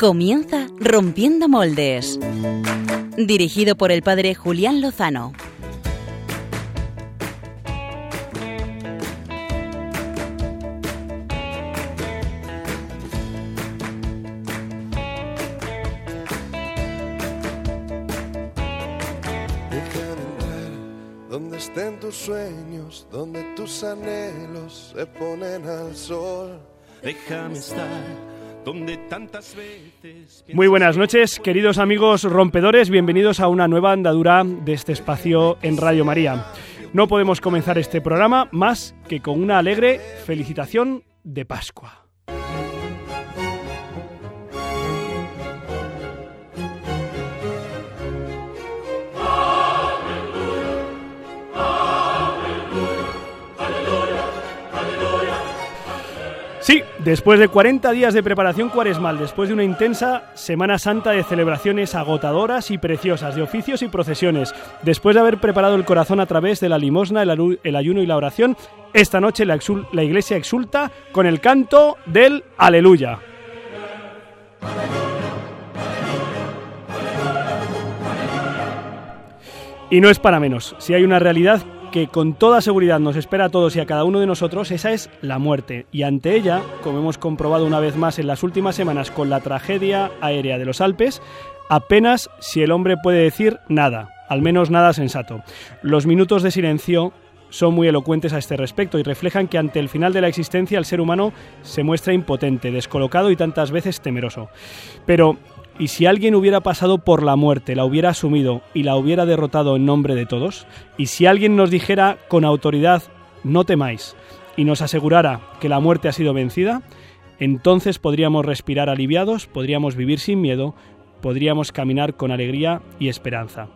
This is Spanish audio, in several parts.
Comienza Rompiendo Moldes. Dirigido por el padre Julián Lozano. Estén tus sueños, donde tus anhelos se ponen al sol. Déjame estar donde tantas veces. Muy buenas noches, queridos amigos rompedores, bienvenidos a una nueva andadura de este espacio en Radio María. No podemos comenzar este programa más que con una alegre felicitación de Pascua. Después de 40 días de preparación cuaresmal, después de una intensa Semana Santa de celebraciones agotadoras y preciosas, de oficios y procesiones, después de haber preparado el corazón a través de la limosna, el, ayuno y la oración, esta noche la iglesia exulta con el canto del Aleluya. Y no es para menos. Si hay una realidad que con toda seguridad nos espera a todos y a cada uno de nosotros, esa es la muerte. Y ante ella, como hemos comprobado una vez más en las últimas semanas con la tragedia aérea de los Alpes, apenas si el hombre puede decir nada, al menos nada sensato. Los minutos de silencio son muy elocuentes a este respecto y reflejan que ante el final de la existencia el ser humano se muestra impotente, descolocado y tantas veces temeroso. Pero, ¿y si alguien hubiera pasado por la muerte, la hubiera asumido y la hubiera derrotado en nombre de todos? ¿Y si alguien nos dijera con autoridad, no temáis, y nos asegurara que la muerte ha sido vencida? Entonces podríamos respirar aliviados, podríamos vivir sin miedo, podríamos caminar con alegría y esperanza.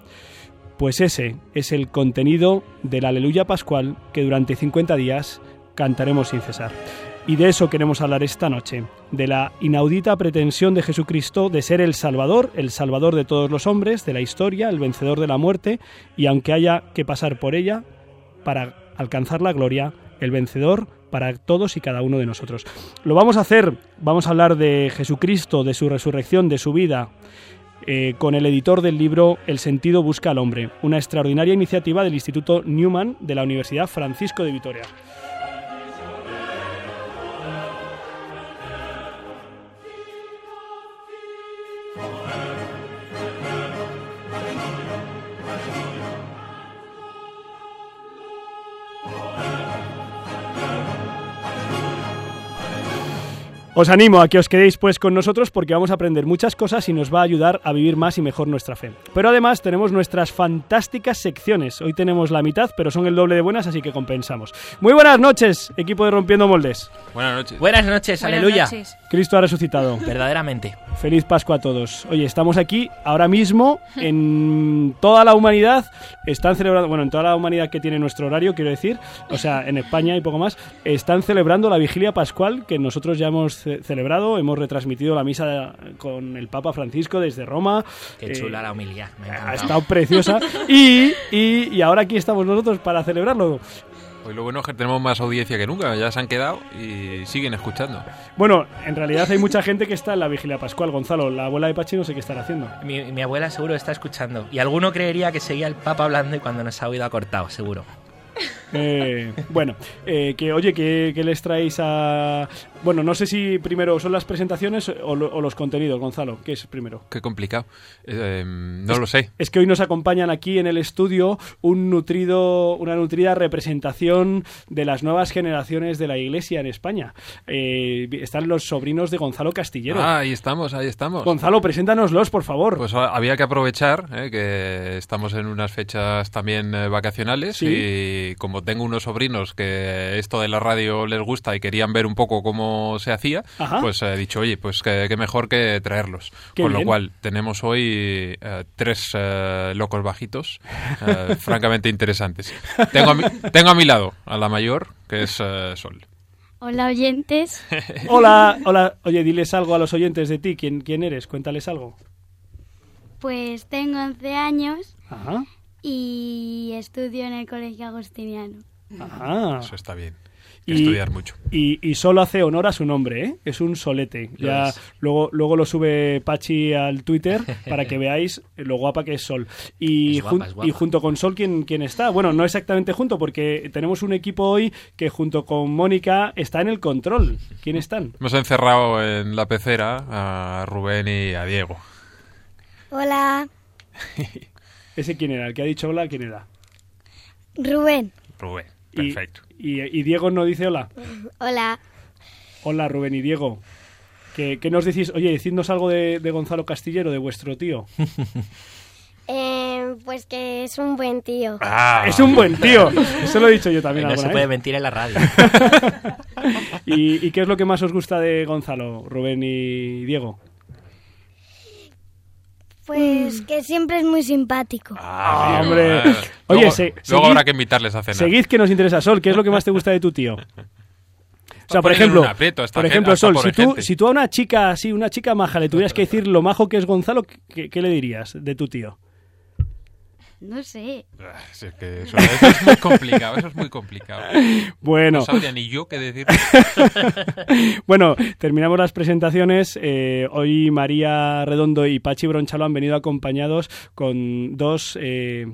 Pues ese es el contenido del Aleluya Pascual que durante 50 días cantaremos sin cesar. Y de eso queremos hablar esta noche, de la inaudita pretensión de Jesucristo de ser el Salvador, el Salvador de todos los hombres, de la historia, el vencedor de la muerte, y aunque haya que pasar por ella para alcanzar la gloria, el vencedor para todos y cada uno de nosotros. Lo vamos a hacer, vamos a hablar de Jesucristo, de su resurrección, de su vida, eh, con el editor del libro El sentido busca al hombre, una extraordinaria iniciativa del Instituto Newman de la Universidad Francisco de Vitoria. Os animo a que os quedéis pues con nosotros porque vamos a aprender muchas cosas y nos va a ayudar a vivir más y mejor nuestra fe. Pero además tenemos nuestras fantásticas secciones. Hoy tenemos la mitad, pero son el doble de buenas, así que compensamos. Muy buenas noches, equipo de Rompiendo Moldes. Buenas noches. Buenas noches, aleluya. Cristo ha resucitado. Verdaderamente. Feliz Pascua a todos. Oye, estamos aquí ahora mismo en toda la humanidad. Están celebrando, bueno, en toda la humanidad que tiene nuestro horario, quiero decir, o sea, en España y poco más, están celebrando la vigilia pascual que nosotros ya hemos ce- celebrado. Hemos retransmitido la misa con el Papa Francisco desde Roma. Qué Eh, chula la humildad. Me ha estado preciosa. Y, y, y ahora aquí estamos nosotros para celebrarlo. Hoy lo bueno es que tenemos más audiencia que nunca, ya se han quedado y siguen escuchando. Bueno, en realidad hay mucha gente que está en la vigilia pascual. Gonzalo, la abuela de Pachi no sé qué estará haciendo. Mi, mi abuela seguro está escuchando. Y alguno creería que seguía el Papa hablando y cuando nos ha oído ha cortado, seguro. Eh, bueno, eh, que oye, ¿qué, qué les traéis a...? Bueno, no sé si primero son las presentaciones o, lo- o los contenidos, Gonzalo. ¿Qué es primero? Qué complicado. Eh, no lo sé. Es que hoy nos acompañan aquí en el estudio un nutrido, una nutrida representación de las nuevas generaciones de la Iglesia en España. Eh, están los sobrinos de Gonzalo Castillero. Ah, ahí estamos, ahí estamos. Gonzalo, preséntanoslos, por favor. Pues ah, había que aprovechar eh, que estamos en unas fechas también vacacionales Sí. y como tengo unos sobrinos que esto de la radio les gusta y querían ver un poco cómo se hacía, Ajá. pues he dicho, oye, pues que, que mejor que traerlos. Qué Con bien. lo cual tenemos hoy eh, tres eh, locos bajitos, eh, francamente interesantes. Tengo a, mi, tengo a mi lado a la mayor, que es eh, Sol. Hola oyentes, Hola, hola. Oye, diles algo a los oyentes de ti. ¿Quién, quién eres? Cuéntales algo. pues tengo 11 años Ajá. y estudio en el Colegio Agustiniano. Ajá. Eso está bien. Estudiar mucho. Y, y solo hace honor a su nombre, ¿eh? Es un solete. Lo ya es. luego, luego lo sube Pachi al Twitter para que veáis lo guapa que es Sol. Y, Es guapa, jun- es guapa. y junto con Sol, ¿quién, ¿quién está? Bueno, no exactamente junto, porque tenemos un equipo hoy que junto con Mónica está en el control. ¿Quién están? Hemos encerrado en la pecera a Rubén y a Diego. Hola, ¿Ese quién era? El que ha dicho hola, ¿quién era? Rubén. Rubén, Y- perfecto. Y, y Diego no dice hola. Hola. Hola, Rubén y Diego. ¿Qué, qué nos decís? Oye, decidnos algo de, de Gonzalo Castillero, de vuestro tío. Eh, pues que es un buen tío. Ah, Es un buen tío. Eso lo he dicho yo también no se puede vez. mentir en la radio. ¿Y, y qué es lo que más os gusta de Gonzalo, Rubén y Diego? Pues que siempre es muy simpático. Ah, Ah, hombre. eh. Oye, luego, se- luego seguid- habrá que invitarles a cenar. Seguid que nos interesa, Sol. ¿Qué es lo que más te gusta de tu tío? O sea, por ejemplo, por ejemplo, Sol, por si tú, si tú a una chica así, una chica maja, le tuvieras que decir lo majo que es Gonzalo, ¿qué, qué le dirías de tu tío? No sé. Ah, sí, es que eso, eso es muy complicado, eso es muy complicado. Bueno, No sabría ni yo qué decir. bueno, terminamos las presentaciones. Eh, hoy María Redondo y Pachi Bronchalo han venido acompañados con dos... eh,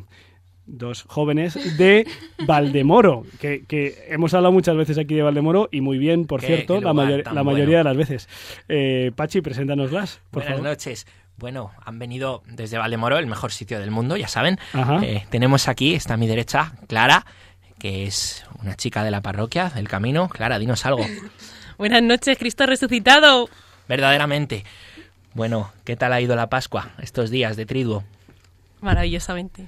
dos jóvenes de Valdemoro, que, que hemos hablado muchas veces aquí de Valdemoro y muy bien, por Qué- cierto, qué la, mayor- mayoría bueno. de las veces. Eh, Pachi, preséntanoslas, por Buenas favor. noches. Bueno, han venido desde Valdemoro, el mejor sitio del mundo, ya saben. Eh, tenemos aquí, está a mi derecha, Clara, que es una chica de la parroquia, del camino. Clara, dinos algo. Buenas noches, Cristo resucitado. Verdaderamente. Bueno, ¿qué tal ha ido la Pascua estos días de triduo? Maravillosamente.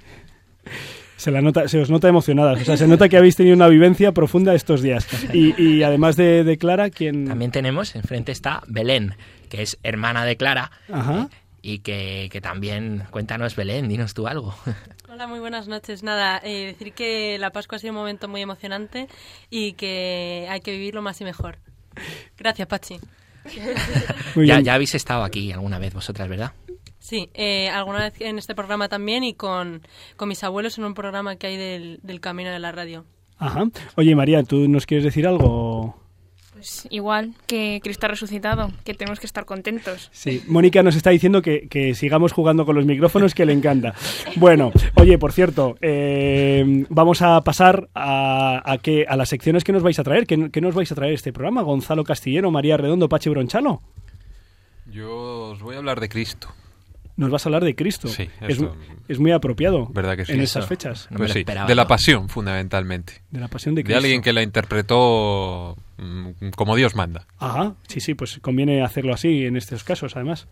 Se, la nota, se os nota emocionadas, o sea, se nota que habéis tenido una vivencia profunda estos días. Y, y además de, de Clara, ¿quién...? También tenemos, enfrente está Belén, que es hermana de Clara. Ajá. eh, Y que, que también, cuéntanos Belén, dinos tú algo. Hola, muy buenas noches. Nada, eh, decir que la Pascua ha sido un momento muy emocionante y que hay que vivirlo más y mejor. Gracias, Pachi. Ya, ya habéis estado aquí alguna vez vosotras, ¿verdad? Sí, eh, alguna vez en este programa también y con, con mis abuelos en un programa que hay del, del camino de la radio. Ajá. Oye, María, ¿tú nos quieres decir algo? Pues igual que Cristo ha resucitado, que tenemos que estar contentos. Sí, Mónica nos está diciendo que, que sigamos jugando con los micrófonos, que le encanta. Bueno, oye, por cierto, eh, vamos a pasar a, a, qué- a las secciones que nos vais a traer. ¿Qué, qué nos vais a traer este programa? Gonzalo Castillero, María Redondo, Pachi Bronchalo. Yo os voy a hablar de Cristo. Nos vas a hablar de Cristo. Sí, es, eso- es muy apropiado ¿Verdad que sí? en Eso. esas fechas. No me Pues lo sí, esperaba, de la pasión, fundamentalmente. De la pasión de De Cristo. alguien que la interpretó como Dios manda. Ajá, sí, sí, pues conviene hacerlo así en estos casos, además.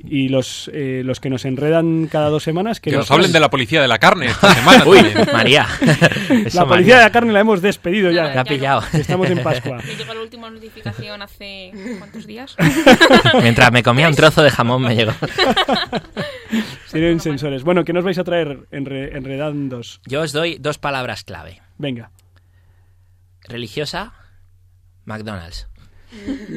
Y los, eh, los que nos enredan cada dos semanas... Que, Que nos hablen de la policía de la carne esta semana Uy. María. Eso, La policía María. de la carne la hemos despedido ya. La ha pillado. Estamos en Pascua. Me llegó la última notificación hace cuántos días. Mientras me comía un trozo de jamón me llegó. Tienen sensores. Bueno, ¿qué nos vais a traer enre- enredandos? Yo os doy dos palabras clave. Venga. Religiosa, McDonald's.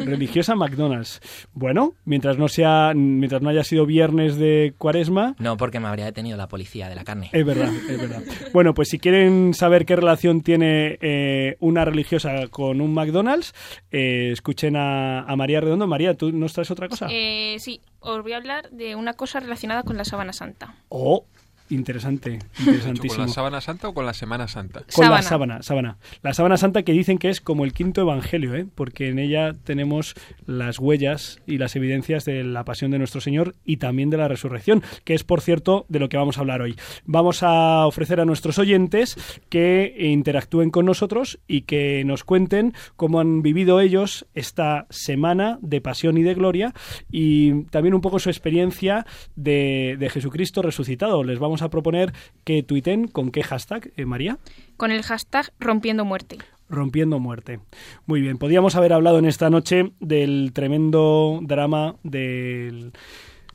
Religiosa McDonald's. Bueno, mientras no sea, mientras no haya sido viernes de cuaresma, No porque me habría detenido la policía de la carne. es verdad, es verdad. Bueno, pues si quieren saber qué relación tiene eh, una religiosa con un McDonald's, eh, escuchen a, a María Redondo. María, ¿tú nos traes otra cosa? Eh, sí, os voy a hablar de una cosa relacionada con la sábana santa. Oh, interesante, ¿Con la interesantísimo. sábana santa o con la semana santa? Con la Sábana. sábana, sábana. La sábana santa que dicen que es como el quinto evangelio, ¿eh? porque en ella tenemos las huellas y las evidencias de la pasión de nuestro Señor y también de la resurrección, que es, por cierto, de lo que vamos a hablar hoy. Vamos a ofrecer a nuestros oyentes que interactúen con nosotros y que nos cuenten cómo han vivido ellos esta semana de pasión y de gloria y también un poco su experiencia de, de Jesucristo resucitado. Les vamos a proponer que tuiten con qué hashtag, eh, María. Con el hashtag rompiendo muerte. Rompiendo muerte. Muy bien, podríamos haber hablado en esta noche del tremendo drama del,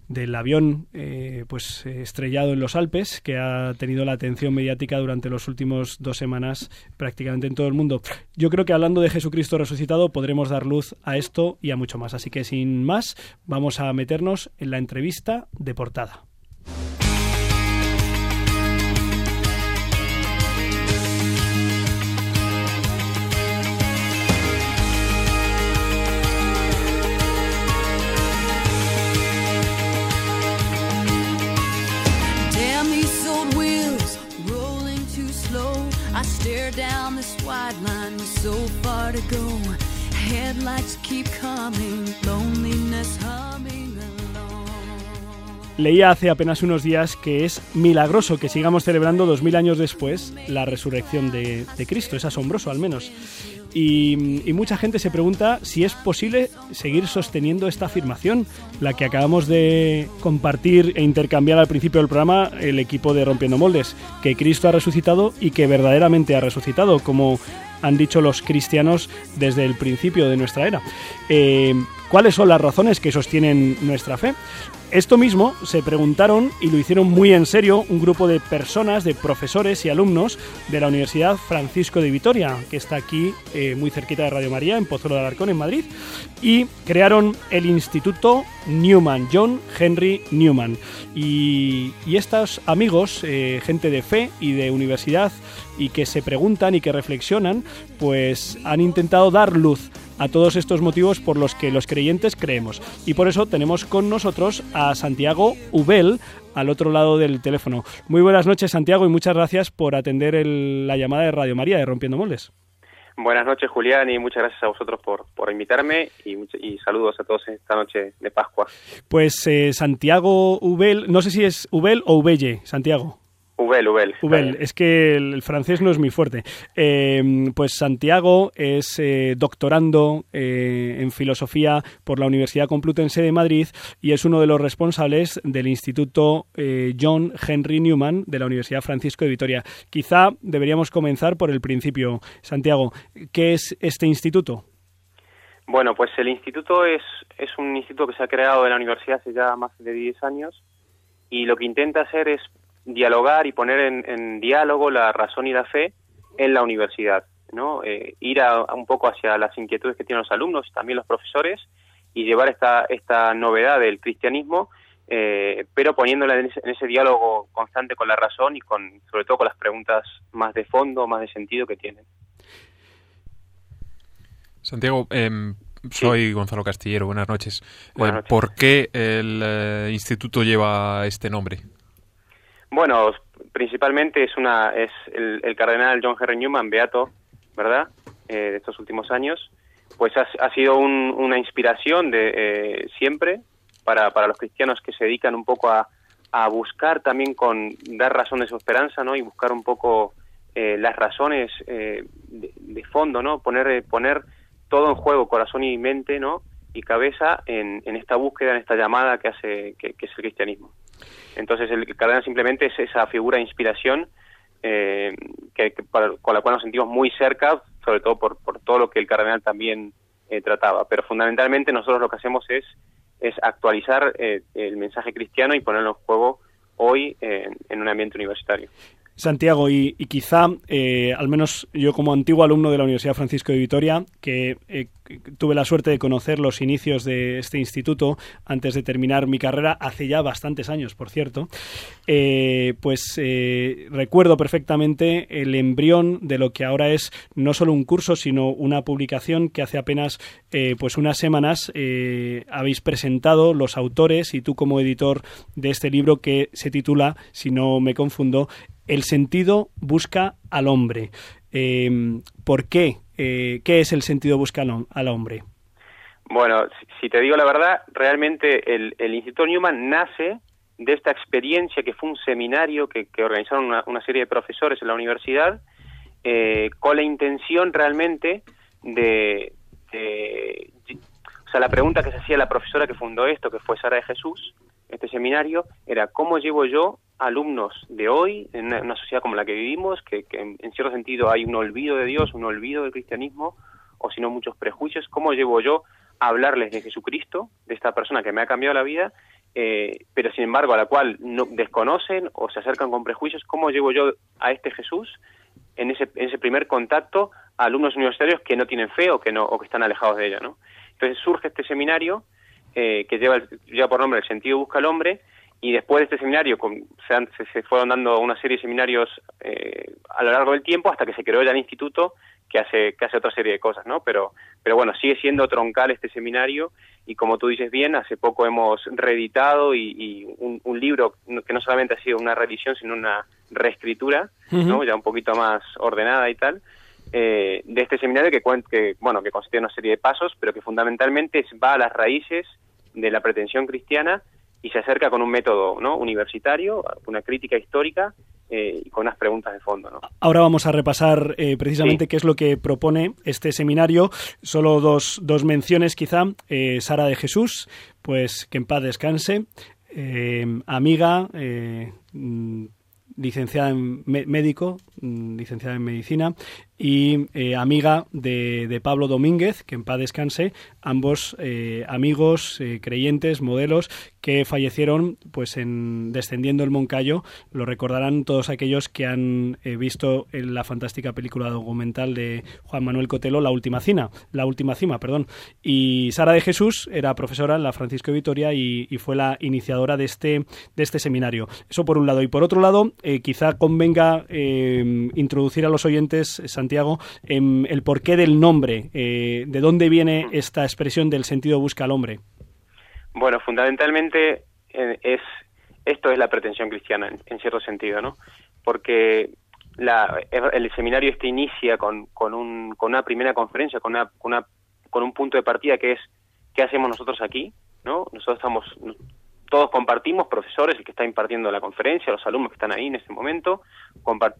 del avión eh, pues estrellado en los Alpes que ha tenido la atención mediática durante los últimos dos semanas prácticamente en todo el mundo. Yo creo que hablando de Jesucristo resucitado podremos dar luz a esto y a mucho más. Así que sin más vamos a meternos en la entrevista de portada. down this wide line, so far to go. Headlights keep coming, loneliness humming. Leía hace apenas unos días que es milagroso que sigamos celebrando dos mil años después la resurrección de, Cristo. Es asombroso, al menos. Y, y mucha gente se pregunta si es posible seguir sosteniendo esta afirmación, la que acabamos de compartir e intercambiar al principio del programa el equipo de Rompiendo Moldes, que Cristo ha resucitado y que verdaderamente ha resucitado, como han dicho los cristianos desde el principio de nuestra era. Eh, ¿Cuáles son las razones que sostienen nuestra fe? Esto mismo se preguntaron y lo hicieron muy en serio un grupo de personas, de profesores y alumnos de la Universidad Francisco de Vitoria, que está aquí eh, muy cerquita de Radio María, en Pozuelo de Alarcón, en Madrid, y crearon el Instituto Newman, John Henry Newman. Y, y estos amigos, eh, gente de fe y de universidad, y que se preguntan y que reflexionan, pues han intentado dar luz a todos estos motivos por los que los creyentes creemos. Y por eso tenemos con nosotros a Santiago Ubel al otro lado del teléfono. Muy buenas noches, Santiago, y muchas gracias por atender el- la llamada de Radio María de Rompiendo Moldes. Buenas noches, Julián, y muchas gracias a vosotros por, por invitarme y saludos a todos esta noche de Pascua. Pues eh, Santiago Ubel, no sé si es Ubel o Ubelle, Santiago. Ubel, Ubel. Ubel, es que el, francés no es muy fuerte. Eh, pues Santiago es eh, doctorando eh, en filosofía por la Universidad Complutense de Madrid y es uno de los responsables del Instituto eh, John Henry Newman de la Universidad Francisco de Vitoria. Quizá deberíamos comenzar por el principio. Santiago, ¿qué es este instituto? Bueno, pues el instituto es, es un instituto que se ha creado en la universidad hace ya más de 10 años y lo que intenta hacer es dialogar y poner en, en diálogo la razón y la fe en la universidad, ¿no? Eh, ir a, a un poco hacia las inquietudes que tienen los alumnos y también los profesores y llevar esta, esta novedad del cristianismo, eh, pero poniéndola en ese, en ese diálogo constante con la razón y con, sobre todo con las preguntas más de fondo, más de sentido que tienen. Santiago, em, soy Gonzalo Castillero, buenas noches. Buenas Eh, noches. ¿Por qué el eh, instituto lleva este nombre? Bueno, principalmente es una es el, el cardenal John Henry Newman, beato, ¿verdad? Eh, de estos últimos años, pues ha, sido un- una inspiración de eh, siempre para, para los cristianos que se dedican un poco a, a buscar también con dar razón de su esperanza, ¿no? Y buscar un poco eh, las razones eh, de, de fondo, ¿no? Poner eh, poner todo en juego, corazón y mente, ¿no? Y cabeza en, en esta búsqueda, en esta llamada que hace que, que es el cristianismo. Entonces el cardenal simplemente es esa figura de inspiración eh, que, con la cual nos sentimos muy cerca, sobre todo por, por todo lo que el cardenal también eh, trataba. Pero fundamentalmente nosotros lo que hacemos es, es actualizar eh, el mensaje cristiano y ponerlo en juego hoy en, en un ambiente universitario. Santiago, y, quizá, eh, al menos yo como antiguo alumno de la Universidad Francisco de Vitoria, que eh, tuve la suerte de conocer los inicios de este instituto antes de terminar mi carrera, hace ya bastantes años, por cierto, eh, pues recuerdo perfectamente el embrión de lo que ahora es no solo un curso, sino una publicación que hace apenas pues unas semanas habéis presentado los autores y tú como editor de este libro que se titula, si no me confundo, El sentido busca al hombre. Eh, ¿Por qué? Eh, ¿Qué es el sentido busca al, hom- al hombre? Bueno, si, si te digo la verdad, realmente el, el Instituto Newman nace de esta experiencia que fue un seminario que, que organizaron una, una serie de profesores en la universidad eh, con la intención realmente de, de- O sea, la pregunta que se hacía la profesora que fundó esto, que fue Sara de Jesús, este seminario, era ¿cómo llevo yo alumnos de hoy en una, sociedad como la que vivimos, que, en, cierto sentido hay un olvido de Dios, un olvido del cristianismo, o si no muchos prejuicios, ¿cómo llevo yo a hablarles de Jesucristo, de esta persona que me ha cambiado la vida, eh, pero sin embargo a la cual no desconocen o se acercan con prejuicios, ¿cómo llevo yo a este Jesús en ese, en ese primer contacto a alumnos universitarios que no tienen fe o que no o que están alejados de ella, ¿no? Entonces surge este seminario eh, que lleva, lleva por nombre El sentido busca al hombre y después de este seminario con- se, han- se, fueron dando una serie de seminarios eh, a lo largo del tiempo hasta que se creó ya el instituto que hace que hace otra serie de cosas, ¿no? Pero pero bueno sigue siendo troncal este seminario y como tú dices bien hace poco hemos reeditado y, y un, un libro que no solamente ha sido una reedición sino una reescritura, ¿no? Ya un poquito más ordenada y tal eh, de este seminario que, que, bueno, que consiste en una serie de pasos, pero que fundamentalmente va a las raíces de la pretensión cristiana y se acerca con un método ¿no? universitario, una crítica histórica eh, y con unas preguntas de fondo. ¿no? Ahora vamos a repasar eh, precisamente Sí. qué es lo que propone este seminario. Solo dos, dos menciones quizá. Eh, Sara de Jesús, pues que en paz descanse. Amiga, mm, licenciada en médico, mm, licenciada en medicina, y eh, amiga de, de Pablo Domínguez, que en paz descanse, ambos eh, amigos, eh, creyentes, modelos, que fallecieron pues en descendiendo el Moncayo. Lo recordarán todos aquellos que han visto en la fantástica película documental de Juan Manuel Cotelo, La Última Cina, La Última Cima, perdón. Y Sara de Jesús era profesora en la Francisco de Vitoria y, fue la iniciadora de este, de este seminario. Eso por un lado. Y por otro lado, quizá convenga introducir a los oyentes, Santiago, en el porqué del nombre, eh, de dónde viene esta expresión del sentido busca al hombre. Bueno, fundamentalmente eh, es esto es la pretensión cristiana en, cierto sentido, ¿no? Porque la, el seminario este inicia con, con, un, con una primera conferencia, con, una, con, una, con un punto de partida que es ¿qué hacemos nosotros aquí? ¿no? Nosotros estamos, todos compartimos, profesores, el que está impartiendo la conferencia, los alumnos que están ahí en este momento,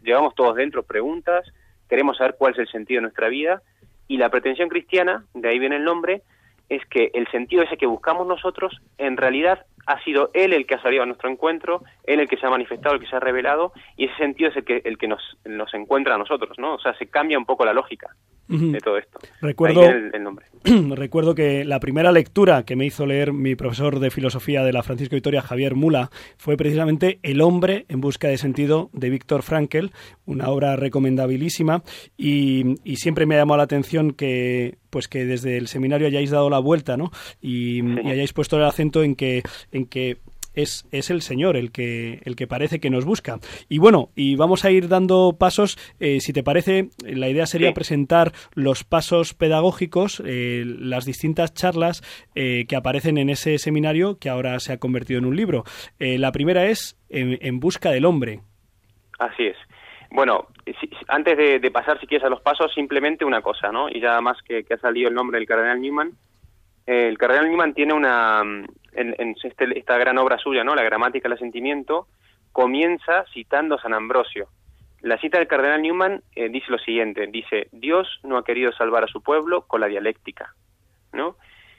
llevamos todos dentro preguntas, queremos saber cuál es el sentido de nuestra vida y la pretensión cristiana, de ahí viene el nombre, es que el sentido ese que buscamos nosotros, en realidad ha sido Él el que ha salido a nuestro encuentro, Él el que se ha manifestado, el que se ha revelado, y ese sentido es el que, el que nos, nos encuentra a nosotros, ¿no? O sea, se cambia un poco la lógica De todo esto. Recuerdo- el nombre. Recuerdo que la primera lectura que me hizo leer mi profesor de filosofía de la Francisco Vitoria, Javier Mula, fue precisamente El hombre en busca de sentido de Víctor Frankel, una obra recomendabilísima y, y siempre me ha llamado la atención que pues que desde el seminario hayáis dado la vuelta, ¿no? Y, y hayáis puesto el acento en que en que es, es el Señor el que, el que parece que nos busca. Y bueno, y vamos a ir dando pasos. eh, si te parece, la idea sería Sí. presentar los pasos pedagógicos, eh, las distintas charlas eh, que aparecen en ese seminario que ahora se ha convertido en un libro. Eh, la primera es en, en busca del hombre. Así es. Bueno, antes de, de pasar, si quieres, a los pasos, simplemente una cosa, ¿no? Y ya más que, que ha salido el nombre del cardenal Newman, eh, el cardenal Newman tiene una, en, en este- esta gran obra suya, ¿no? La gramática del asentimiento, comienza citando a San Ambrosio. La cita del cardenal Newman eh, dice lo siguiente, dice, Dios no ha querido salvar a su pueblo con la dialéctica, ¿no?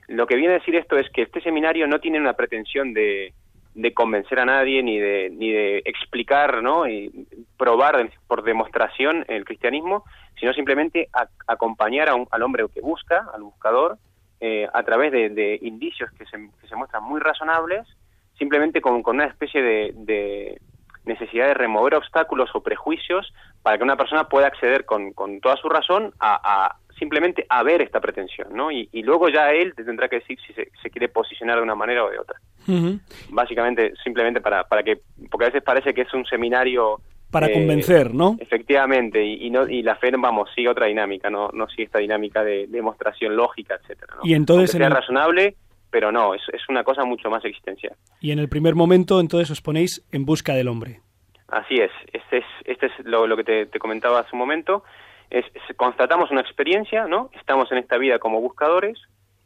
Lo que viene a decir esto es que este seminario no tiene una pretensión de, de convencer a nadie ni de, ni de explicar ¿no? y probar por demostración el cristianismo, sino simplemente a- acompañar a un- al hombre que busca, al buscador, eh, a través de, de indicios que se, que se muestran muy razonables, simplemente con, con una especie de, de necesidad de remover obstáculos o prejuicios para que una persona pueda acceder con, con toda su razón a, a simplemente a ver esta pretensión, ¿no? Y, y luego ya él te tendrá que decir si se, se quiere posicionar de una manera o de otra básicamente simplemente para, para que, porque a veces parece que es un seminario Para eh, convencer, ¿no? Efectivamente, y, y no y la fe, vamos, sigue otra dinámica, no, no sigue esta dinámica de demostración lógica, etcétera. ¿no? Y entonces sea en el- razonable, pero no, es, es una cosa mucho más existencial. Y en el primer momento, entonces, os ponéis en busca del hombre. Así es, este es, este es lo, lo que te, te comentaba hace un momento, es, es- constatamos una experiencia, ¿no? Estamos en esta vida como buscadores,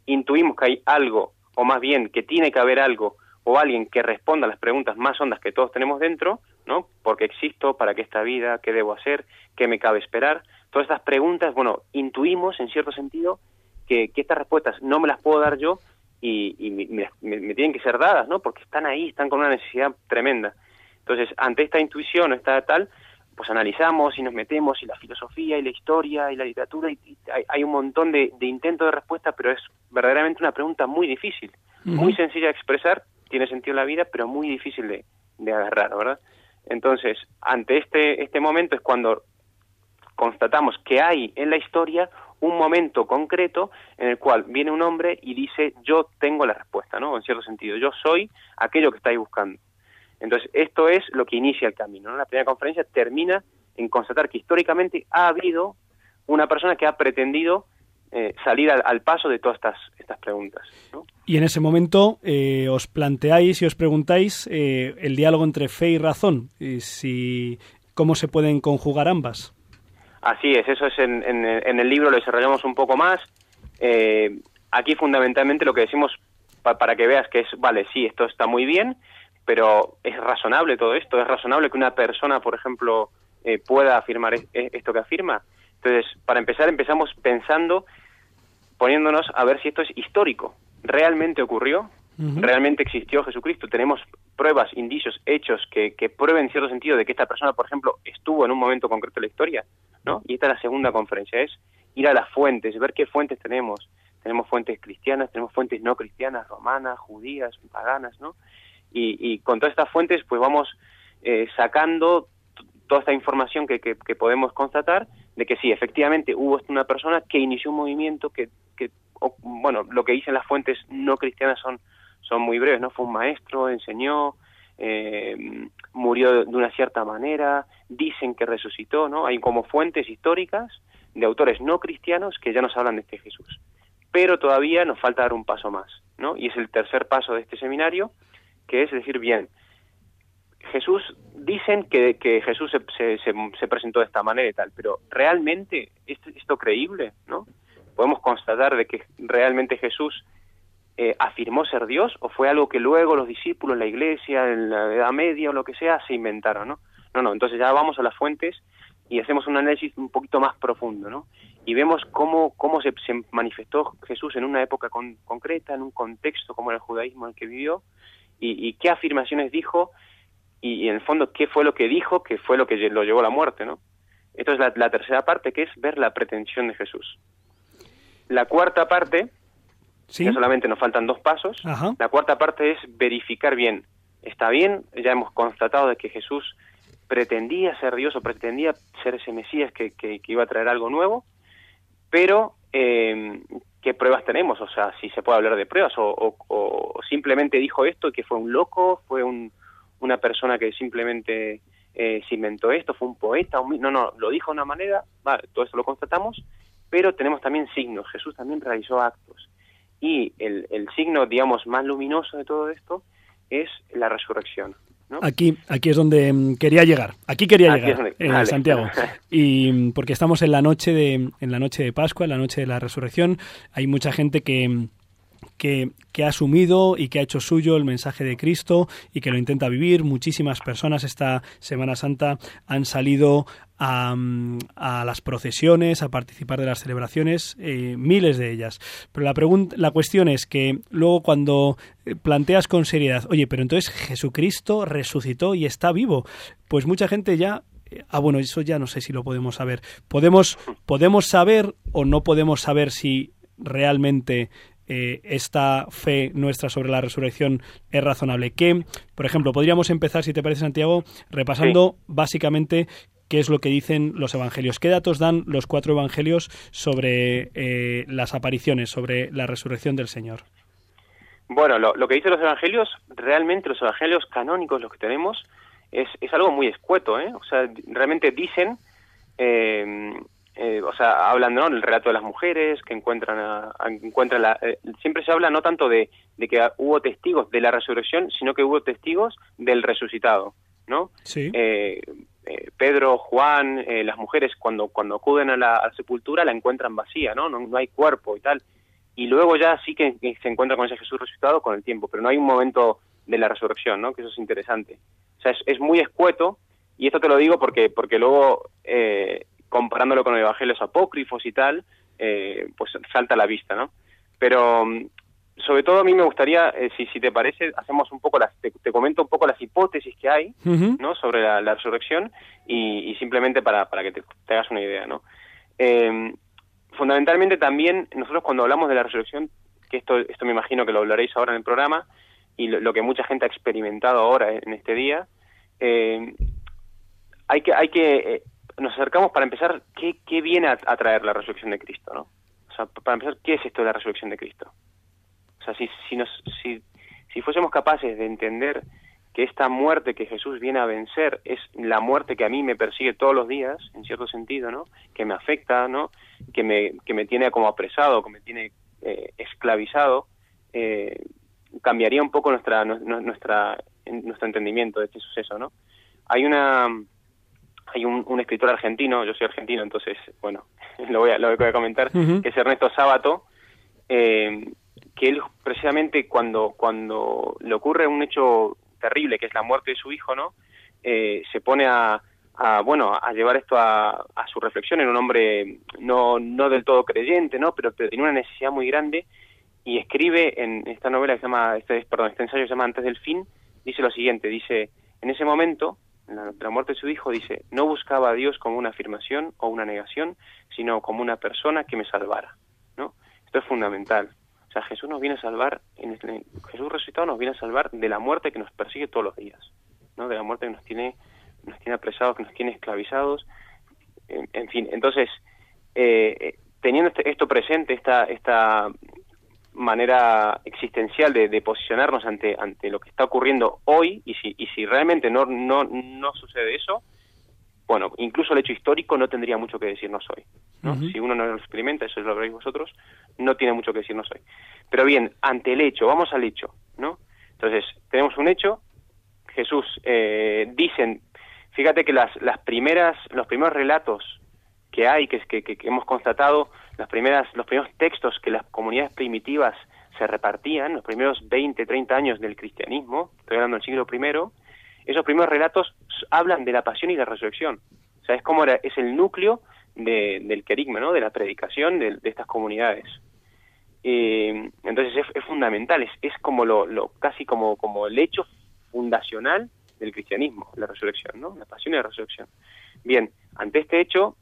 intuimos que hay algo, o más bien que tiene que haber algo, o alguien que responda a las preguntas más hondas que todos tenemos dentro, ¿no? ¿Por qué existo? ¿Para qué esta vida? ¿Qué debo hacer? ¿Qué me cabe esperar? Todas estas preguntas, bueno, intuimos en cierto sentido que, que estas respuestas no me las puedo dar yo y, y me, me- me- tienen que ser dadas, ¿no? Porque están ahí, están con una necesidad tremenda. Entonces, ante esta intuición o esta tal, pues analizamos y nos metemos y la filosofía y la historia y la literatura y, y hay, hay un montón de, de intentos de respuesta, pero es verdaderamente una pregunta muy difícil, muy sencilla de expresar, tiene sentido en la vida, pero muy difícil de, de agarrar, ¿verdad? Entonces, ante este, este momento es cuando constatamos que hay en la historia un momento concreto en el cual viene un hombre y dice yo tengo la respuesta, ¿no? En cierto sentido, yo soy aquello que estáis buscando. Entonces, esto es lo que inicia el camino. ¿no? La primera conferencia termina en constatar que históricamente ha habido una persona que ha pretendido eh, salir al, al paso de todas estas, estas preguntas. ¿no? Y en ese momento eh, os planteáis y os preguntáis eh, el diálogo entre fe y razón, y si, cómo se pueden conjugar ambas. Así es, eso es en, en- en el libro lo desarrollamos un poco más. Eh, aquí fundamentalmente lo que decimos pa- para que veas que es, vale, sí, esto está muy bien, pero es razonable todo esto, es razonable que una persona, por ejemplo, eh, pueda afirmar es- es- esto que afirma. Entonces, para empezar, empezamos pensando, poniéndonos a ver si esto es histórico, realmente ocurrió, realmente existió Jesucristo. Tenemos pruebas, indicios, hechos que, que prueben en cierto sentido de que esta persona, por ejemplo, estuvo en un momento concreto de la historia, ¿no? Y esta es la segunda conferencia, es ir a las fuentes, ver qué fuentes tenemos. Tenemos fuentes cristianas, tenemos fuentes no cristianas, romanas, judías, paganas, ¿no? Y, y con todas estas fuentes, pues vamos eh, sacando toda esta información que, que, que podemos constatar de que sí, efectivamente hubo una persona que inició un movimiento que, que bueno, lo que dicen las fuentes no cristianas son, son muy breves, ¿no? Fue un maestro, enseñó, eh, murió de una cierta manera, dicen que resucitó, ¿no? Hay como fuentes históricas de autores no cristianos que ya nos hablan de este Jesús. Pero todavía nos falta dar un paso más, ¿no? Y es el tercer paso de este seminario, que es decir, bien, Jesús, dicen que, que Jesús se, se, se- se presentó de esta manera y tal, pero ¿realmente es esto creíble? ¿no? ¿Podemos constatar de que realmente Jesús eh, afirmó ser Dios o fue algo que luego los discípulos, la iglesia, en la Edad Media o lo que sea, se inventaron? ¿no? no, no, entonces ya vamos a las fuentes y hacemos un análisis un poquito más profundo, ¿no? Y vemos cómo, cómo se, se manifestó Jesús en una época con- concreta, en un contexto como era el judaísmo en el que vivió, y qué afirmaciones dijo, y, y en el fondo qué fue lo que dijo, que fue lo que lo llevó a la muerte, ¿no? Esto es la, la tercera parte, que es ver la pretensión de Jesús. La cuarta parte, Sí. ya solamente nos faltan dos pasos, Ajá. la cuarta parte es verificar bien. Está bien, ya hemos constatado de que Jesús pretendía ser Dios o pretendía ser ese Mesías que, que- que iba a traer algo nuevo, pero eh, ¿qué pruebas tenemos? O sea, si se puede hablar de pruebas o, o- o simplemente dijo esto que fue un loco, fue un- una persona que simplemente eh, se inventó esto, fue un poeta, un no, no, lo dijo de una manera, vale, todo eso lo constatamos, pero tenemos también signos, Jesús también realizó actos. Y el, el signo, digamos, más luminoso de todo esto es la resurrección. ¿no? Aquí, aquí es donde mm, quería llegar. Aquí quería Aquí llegar, donde- vale. Santiago. Y mm, porque estamos en la noche de en la noche de Pascua, en la noche de la resurrección, hay mucha gente que mm, que, ha asumido y que ha hecho suyo el mensaje de Cristo y que lo intenta vivir. Muchísimas personas esta Semana Santa han salido a, las procesiones, a participar de las celebraciones, eh, miles de ellas. Pero la, la cuestión es que luego cuando eh, planteas con seriedad, oye, pero entonces Jesucristo resucitó y está vivo, pues mucha gente ya Ah, bueno, eso ya no sé si lo podemos saber. Podemos, podemos saber o no podemos saber si realmente eh, esta fe nuestra sobre la resurrección es razonable. Que, por ejemplo, podríamos empezar, si te parece, Santiago, repasando básicamente qué es lo que dicen los evangelios. ¿Qué datos dan los cuatro evangelios sobre eh, las apariciones, sobre la resurrección del Señor? Bueno, lo, lo que dicen los evangelios, realmente los evangelios canónicos, los que tenemos, es, es algo muy escueto, ¿eh? O sea, realmente dicen, eh, eh, o sea, hablan, ¿no? El relato de las mujeres que encuentran, a, a- encuentran la, eh, siempre se habla no tanto de, de que hubo testigos de la resurrección, sino que hubo testigos del resucitado, ¿no? Sí. Eh, eh, Pedro, Juan, eh, las mujeres cuando cuando acuden a la, a la sepultura la encuentran vacía, ¿no? ¿no? no hay cuerpo y tal. Y luego ya sí que, que se encuentra con ese Jesús resucitado con el tiempo, pero no hay un momento de la resurrección, ¿no? Que eso es interesante. O sea, es, es muy escueto, y esto te lo digo porque, porque luego, eh, comparándolo con los evangelios apócrifos y tal, eh, pues salta a la vista, ¿no? Pero mm, sobre todo a mí me gustaría, eh, si, si te parece, hacemos un poco las, te, te comento un poco las hipótesis que hay. ¿no? Sobre la, la resurrección y, y simplemente para, para que te, te hagas una idea, ¿no? Eh, fundamentalmente también nosotros cuando hablamos de la resurrección, que esto, esto me imagino que lo hablaréis ahora en el programa, y lo, lo que mucha gente ha experimentado ahora en este día, eh, hay que, hay que eh, nos acercamos para empezar, ¿qué, qué viene a, a traer la resurrección de Cristo, no? O sea, para empezar, ¿qué es esto de la resurrección de Cristo? O sea, si, si, nos, si, si fuésemos capaces de entender que esta muerte que Jesús viene a vencer es la muerte que a mí me persigue todos los días, en cierto sentido, ¿no? Que me afecta, ¿no? Que me, que me tiene como apresado, que me tiene eh, esclavizado, eh, cambiaría un poco nuestra, nu- nu- nuestra, nuestro entendimiento de este suceso, ¿no? Hay una, hay un, un escritor argentino, yo soy argentino, entonces, bueno, lo voy a, lo voy a comentar, que es Ernesto Sábato, eh, que él precisamente cuando, cuando le ocurre un hecho terrible, que es la muerte de su hijo, ¿no? Eh, se pone a, a, bueno, a llevar esto a, a su reflexión en un hombre no, no del todo creyente, ¿no? Pero, pero tenía una necesidad muy grande y escribe en esta novela que se llama, este, perdón, este ensayo que se llama Antes del fin, dice lo siguiente, dice, en ese momento, en la, muerte de su hijo, dice, no buscaba a Dios como una afirmación o una negación, sino como una persona que me salvara, ¿no? Esto es fundamental. O sea, Jesús nos viene a salvar, en Jesús resucitado nos viene a salvar de la muerte que nos persigue todos los días, ¿no? De la muerte que nos tiene, nos tiene apresados, que nos tiene esclavizados, en, en fin. Entonces, eh, eh, teniendo este- esto presente, esta, esta manera existencial de, de posicionarnos ante, ante lo que está ocurriendo hoy, y si, y si realmente no, no, no sucede eso, bueno, incluso el hecho histórico no tendría mucho que decirnos hoy. ¿no? Ujú. Si uno no lo experimenta, eso lo veréis vosotros, no tiene mucho que decirnos hoy. Pero bien, ante el hecho, vamos al hecho, ¿no? Entonces, tenemos un hecho, Jesús, eh, dicen, fíjate que las, las primeras, los primeros relatos que hay, que, que, que- hemos constatado, las primeras, los primeros textos que las comunidades primitivas se repartían, los primeros 20, 30 años del cristianismo, estoy hablando del siglo I, esos primeros relatos hablan de la pasión y la resurrección. O sea, es como era, es el núcleo de- del querigma, ¿no? De la predicación de, de estas comunidades. Eh, entonces es, es fundamental, es, es como lo, lo casi como, como el hecho fundacional del cristianismo, la resurrección, ¿no? La pasión y la resurrección. Bien, ante este hecho,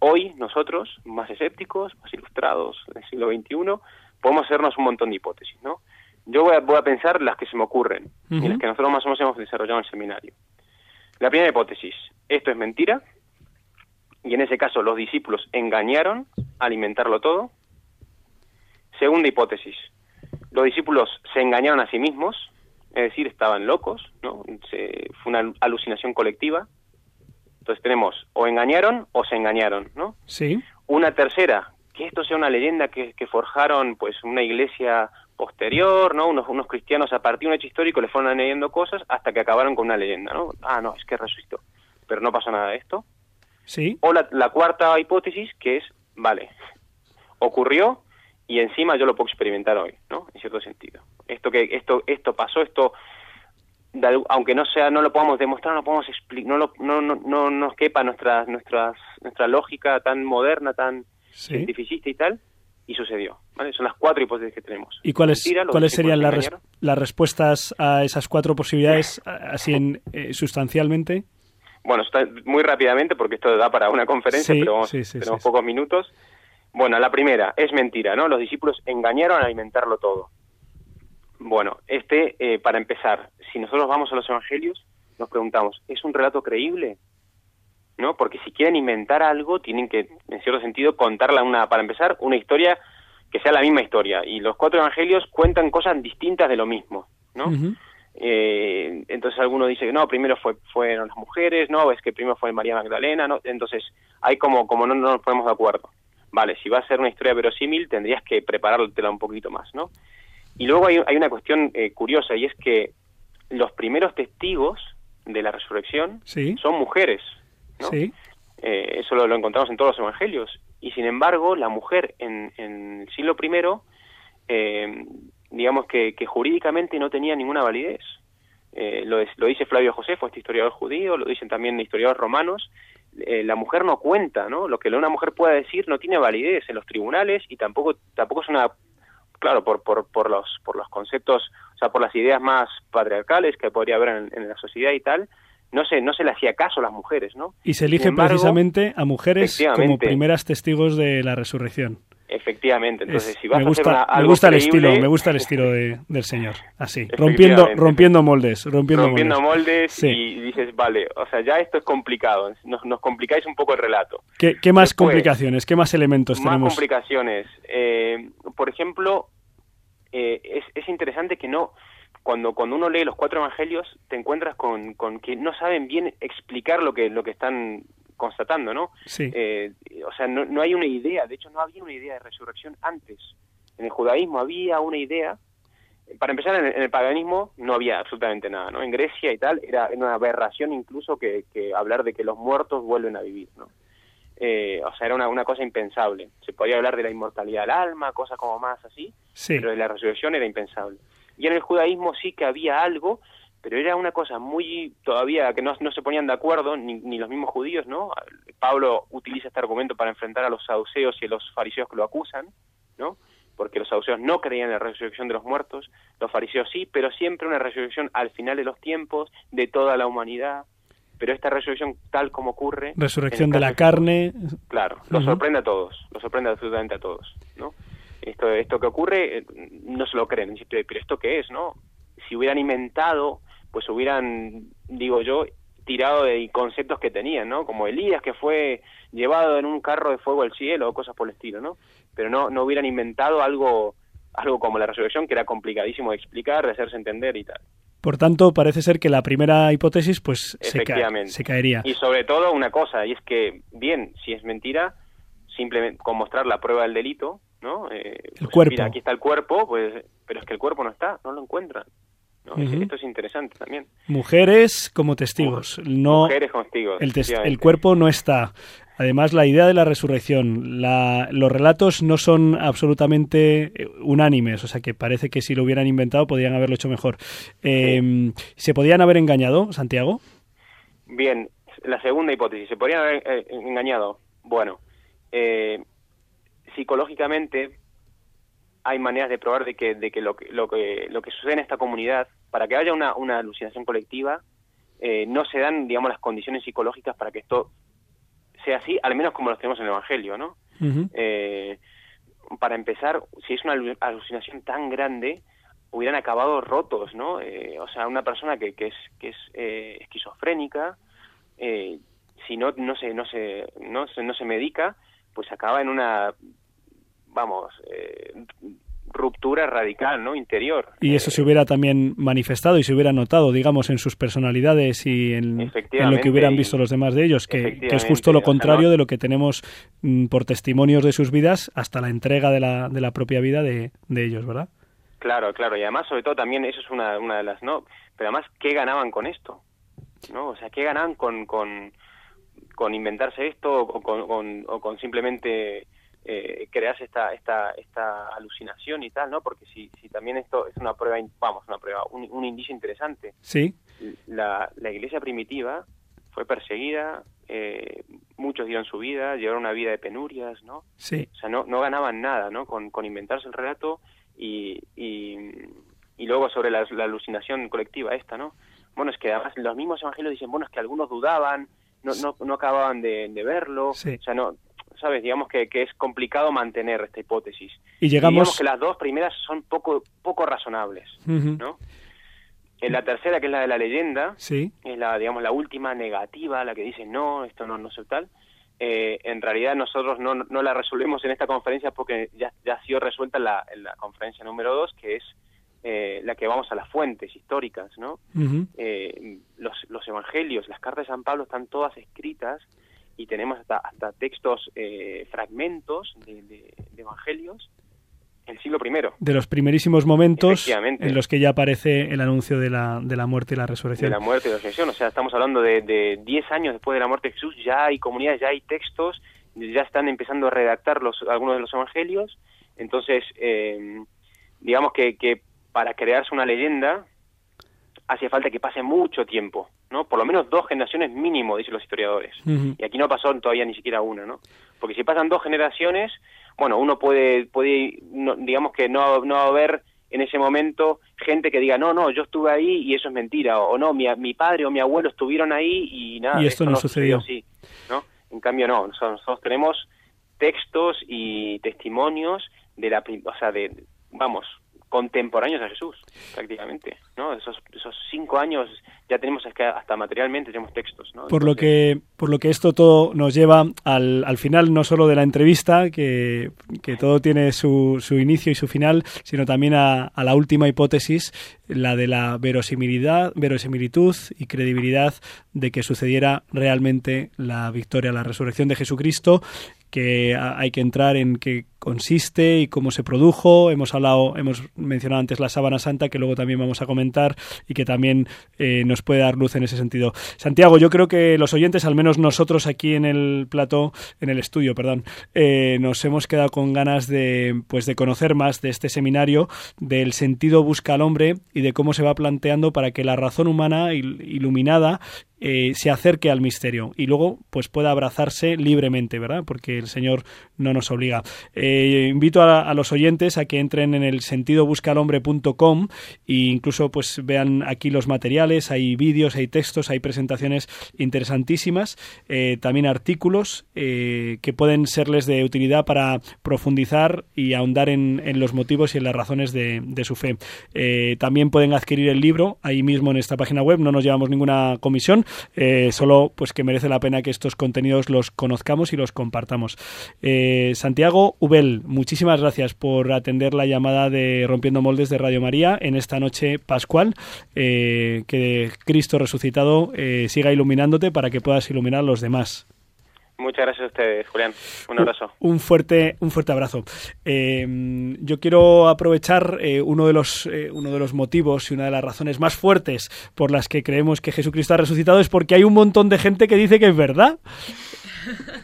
hoy nosotros, más escépticos, más ilustrados en el siglo XXI, podemos hacernos un montón de hipótesis, ¿no? Yo voy a, voy a pensar las que se me ocurren y las que nosotros más o menos hemos desarrollado en el seminario. La primera hipótesis, esto es mentira, y en ese caso los discípulos engañaron a alimentarlo todo. Segunda hipótesis, los discípulos se engañaron a sí mismos, es decir, estaban locos, ¿no? Se- fue una alucinación colectiva. Entonces tenemos o engañaron o se engañaron, ¿no? Sí. Una tercera, que esto sea una leyenda que, que forjaron pues una iglesia posterior, ¿no? Unos, unos cristianos a partir de un hecho histórico le fueron añadiendo cosas hasta que acabaron con una leyenda, ¿no? Ah, no, es que resucitó. Pero no pasó nada de esto. Sí. O la, la cuarta hipótesis, que es, vale, ocurrió y encima yo lo puedo experimentar hoy, ¿no? En cierto sentido. Esto que esto esto pasó, esto de aunque no sea no lo podamos demostrar, no podemos explicar, no, lo- no, no, no nos quepa nuestra nuestras nuestra lógica tan moderna, tan Sí. cientificista y tal, y sucedió, ¿vale? Son las cuatro hipótesis que tenemos. ¿Y cuáles, Mentira, cuáles serían las, res- engañaron. las respuestas a esas cuatro posibilidades, así en, eh, sustancialmente? Bueno, está muy rápidamente porque esto da para una conferencia, Sí, pero vamos, sí, sí, tenemos pocos minutos. Bueno, la primera es mentira, ¿no? Los discípulos engañaron a alimentarlo todo. Bueno, este, eh, para empezar, si nosotros vamos a los evangelios, nos preguntamos, ¿es un relato creíble? ¿No? Porque si quieren inventar algo, tienen que, en cierto sentido, contarla una, para empezar, una historia que sea la misma historia. Y los cuatro evangelios cuentan cosas distintas de lo mismo, ¿no? Eh, entonces alguno dice que no, primero fue, fueron las mujeres, no, es que primero fue María Magdalena, no, entonces hay como, como no, no nos ponemos de acuerdo. Vale, si va a ser una historia verosímil tendrías que preparártela un poquito más, ¿no? Y luego hay, hay una cuestión eh, curiosa y es que los primeros testigos de la resurrección Sí. son mujeres, ¿no? Sí. Eh, eso lo, lo encontramos en todos los evangelios. Y sin embargo, la mujer en, en el siglo I, eh, digamos que, que jurídicamente no tenía ninguna validez. Eh, lo dice Flavio Josefo, este historiador judío, lo dicen también historiadores romanos. Eh, la mujer no cuenta, ¿no? Lo que una mujer pueda decir no tiene validez en los tribunales y tampoco tampoco es una claro por por por los por los conceptos, o sea, por las ideas más patriarcales que podría haber en, en la sociedad y tal, no se no se le hacía caso a las mujeres, ¿no? Y se Sin elige embargo, precisamente a mujeres como primeras testigos de la resurrección. Efectivamente, entonces Es- si vas me a hacer gusta, me gusta el estilo, me gusta el estilo de- del señor. Así, rompiendo, rompiendo moldes, rompiendo, rompiendo moldes Sí. y dices, vale, o sea, ya esto es complicado, nos, nos complicáis un poco el relato. ¿Qué, qué más Después, complicaciones, qué más elementos Más tenemos? complicaciones. Eh, por ejemplo, eh, es, es interesante que no, cuando, cuando uno lee los cuatro evangelios, te encuentras con, con que no saben bien explicar lo que, lo que están constatando, ¿no? Sí. Eh, o sea, no, no hay una idea, de hecho no había una idea de resurrección antes. En el judaísmo había una idea, para empezar, en el, en el paganismo no había absolutamente nada, ¿no? En Grecia y tal era una aberración incluso que, que hablar de que los muertos vuelven a vivir, ¿no? Eh, o sea, era una, una cosa impensable. Se podía hablar de la inmortalidad del alma, cosas como más así, Sí. pero de la resurrección era impensable. Y en el judaísmo sí que había algo, pero era una cosa muy todavía que no, no se ponían de acuerdo, ni, ni los mismos judíos, ¿no? Pablo utiliza este argumento para enfrentar a los saduceos y a los fariseos que lo acusan, ¿no? Porque los saduceos no creían en la resurrección de los muertos, los fariseos sí, pero siempre una resurrección al final de los tiempos, de toda la humanidad. Pero esta resurrección tal como ocurre... Resurrección de la carne. Claro, lo sorprende a todos, lo sorprende absolutamente a todos, ¿no? Esto, esto que ocurre, eh, no se lo creen, pero ¿esto qué es, no? Si hubieran inventado, pues hubieran, digo yo, tirado de conceptos que tenían, ¿no? Como Elías que fue llevado en un carro de fuego al cielo o cosas por el estilo, ¿no? Pero no, no hubieran inventado algo, algo como la resurrección que era complicadísimo de explicar, de hacerse entender y tal. Por tanto, parece ser que la primera hipótesis pues se, se caería. Y sobre todo una cosa, y es que, bien, si es mentira, simplemente con mostrar la prueba del delito, ¿no? Eh, pues, cuerpo. Mira, aquí está el cuerpo, pues, pero es que el cuerpo no está, no lo encuentran. ¿No? Ujú. Esto es interesante también. Mujeres como testigos. No, Mujeres como testigos, el, tes- efectivamente. el cuerpo no está. Además, la idea de la resurrección, la- los relatos no son absolutamente eh, unánimes, o sea que parece que si lo hubieran inventado podrían haberlo hecho mejor. Eh, ¿Se podían haber engañado, Santiago? Bien, la segunda hipótesis, ¿se podrían haber eh, engañado? Bueno, eh, psicológicamente hay maneras de probar de que, de que, lo, que, lo, que lo que sucede en esta comunidad, para que haya una, una alucinación colectiva, eh, no se dan, digamos, las condiciones psicológicas para que esto sea así, al menos como lo tenemos en el Evangelio, ¿no? Eh, para empezar, si es una alu- alucinación tan grande, hubieran acabado rotos, ¿no? Eh, o sea, una persona que, que es, que es eh, esquizofrénica, eh, si no, no se, no se, no se, no se medica, pues acaba en una, vamos, eh, ruptura radical, ¿no? Interior. Y eso se hubiera también manifestado y se hubiera notado, digamos, en sus personalidades y en, en lo que hubieran visto los demás de ellos, que, que es justo lo contrario no- de lo que tenemos mm, por testimonios de sus vidas hasta la entrega de la, de la propia vida de, de ellos, ¿verdad? Claro, claro, y además, sobre todo, también eso es una, una de las, ¿no? Pero además, ¿qué ganaban con esto? ¿No? O sea, ¿qué ganaban con, con, con inventarse esto o con, con- o con simplemente eh, crearse esta, esta, esta alucinación y tal, ¿no? Porque si, si también esto es una prueba, vamos, una prueba, un, un indicio interesante. Sí. La, la iglesia primitiva fue perseguida, eh, muchos dieron su vida, llevaron una vida de penurias, ¿no? Sí. O sea, no, no ganaban nada, ¿no? Con, con inventarse el relato y, y, y luego sobre la, la alucinación colectiva esta, ¿no? Bueno, es que además los mismos evangelios dicen, bueno, es que algunos dudaban, no, no, no acababan de, de verlo, Sí. o sea, no, ¿sabes? Digamos que, que es complicado mantener esta hipótesis. Y llegamos- digamos que las dos primeras son poco, poco razonables. ¿no? En la tercera, que es la de la leyenda, Sí. es la, digamos, la última negativa, la que dice no, esto no, no sé tal. Eh, en realidad nosotros no, no la resolvemos en esta conferencia porque ya, ya ha sido resuelta la, en la conferencia número dos, que es eh, la que vamos a las fuentes históricas, ¿no? Eh, los, los evangelios, las cartas de San Pablo están todas escritas y tenemos hasta, hasta textos, eh, fragmentos de, de- de evangelios el siglo primero. De los primerísimos momentos en los que ya aparece el anuncio de la, de la muerte y la de resurrección. la muerte y la resurrección. O sea, estamos hablando de, de 10 años después de la muerte de Jesús, ya hay comunidades, ya hay textos, ya están empezando a redactar los, algunos de los evangelios. Entonces, eh, digamos que, que para crearse una leyenda hace falta que pase mucho tiempo, ¿no? Por lo menos dos generaciones mínimo, dicen los historiadores. Y aquí no pasó todavía ni siquiera una, ¿no? Porque si pasan dos generaciones, bueno, uno puede, puede no- digamos que no, no va a haber en ese momento gente que diga, no, no, yo estuve ahí y eso es mentira, o, no, mi, mi padre o mi abuelo estuvieron ahí y nada. Y esto no sucedió. así, ¿no? En cambio, no, nosotros, nosotros tenemos textos y testimonios de la, o sea, de, vamos, contemporáneos a Jesús, prácticamente, ¿no? Esos, esos cinco años ya tenemos hasta materialmente tenemos textos, ¿no? Por lo que por lo que esto todo nos lleva al, al final no solo de la entrevista, que, que todo tiene su, su inicio y su final, sino también a, a la última hipótesis, la de la verosimilidad, verosimilitud y credibilidad de que sucediera realmente la victoria, la resurrección de Jesucristo, que hay que entrar en que consiste y cómo se produjo. Hemos hablado, hemos mencionado antes la sábana santa, que luego también vamos a comentar y que también eh, nos puede dar luz en ese sentido. Santiago, yo creo que los oyentes, al menos nosotros aquí en el plató, en el estudio, perdón, eh, nos hemos quedado con ganas de, pues, de conocer más de este seminario, del sentido busca al hombre y de cómo se va planteando para que la razón humana il- iluminada eh, se acerque al misterio y luego pues pueda abrazarse libremente, ¿verdad? Porque el Señor no nos obliga. Eh, invito a, los oyentes a que entren en el sentidobuscalhombre.com e incluso pues vean aquí los materiales, hay vídeos, hay textos, hay presentaciones interesantísimas, eh, también artículos eh, que pueden serles de utilidad para profundizar y ahondar en, los motivos y en las razones de, su fe. Eh, también pueden adquirir el libro ahí mismo en esta página web, no nos llevamos ninguna comisión, eh, solo pues que merece la pena que estos contenidos los conozcamos y los compartamos. Eh, Santiago Muchísimas gracias por atender la llamada de Rompiendo Moldes de Radio María en esta noche pascual. Eh, que Cristo resucitado eh, siga iluminándote para que puedas iluminar a los demás. Muchas gracias a ustedes, Julián. Un abrazo. Un fuerte, un fuerte abrazo. Eh, yo quiero aprovechar eh, uno, de los, eh, uno de los motivos y una de las razones más fuertes por las que creemos que Jesucristo ha resucitado es porque hay un montón de gente que dice que es verdad.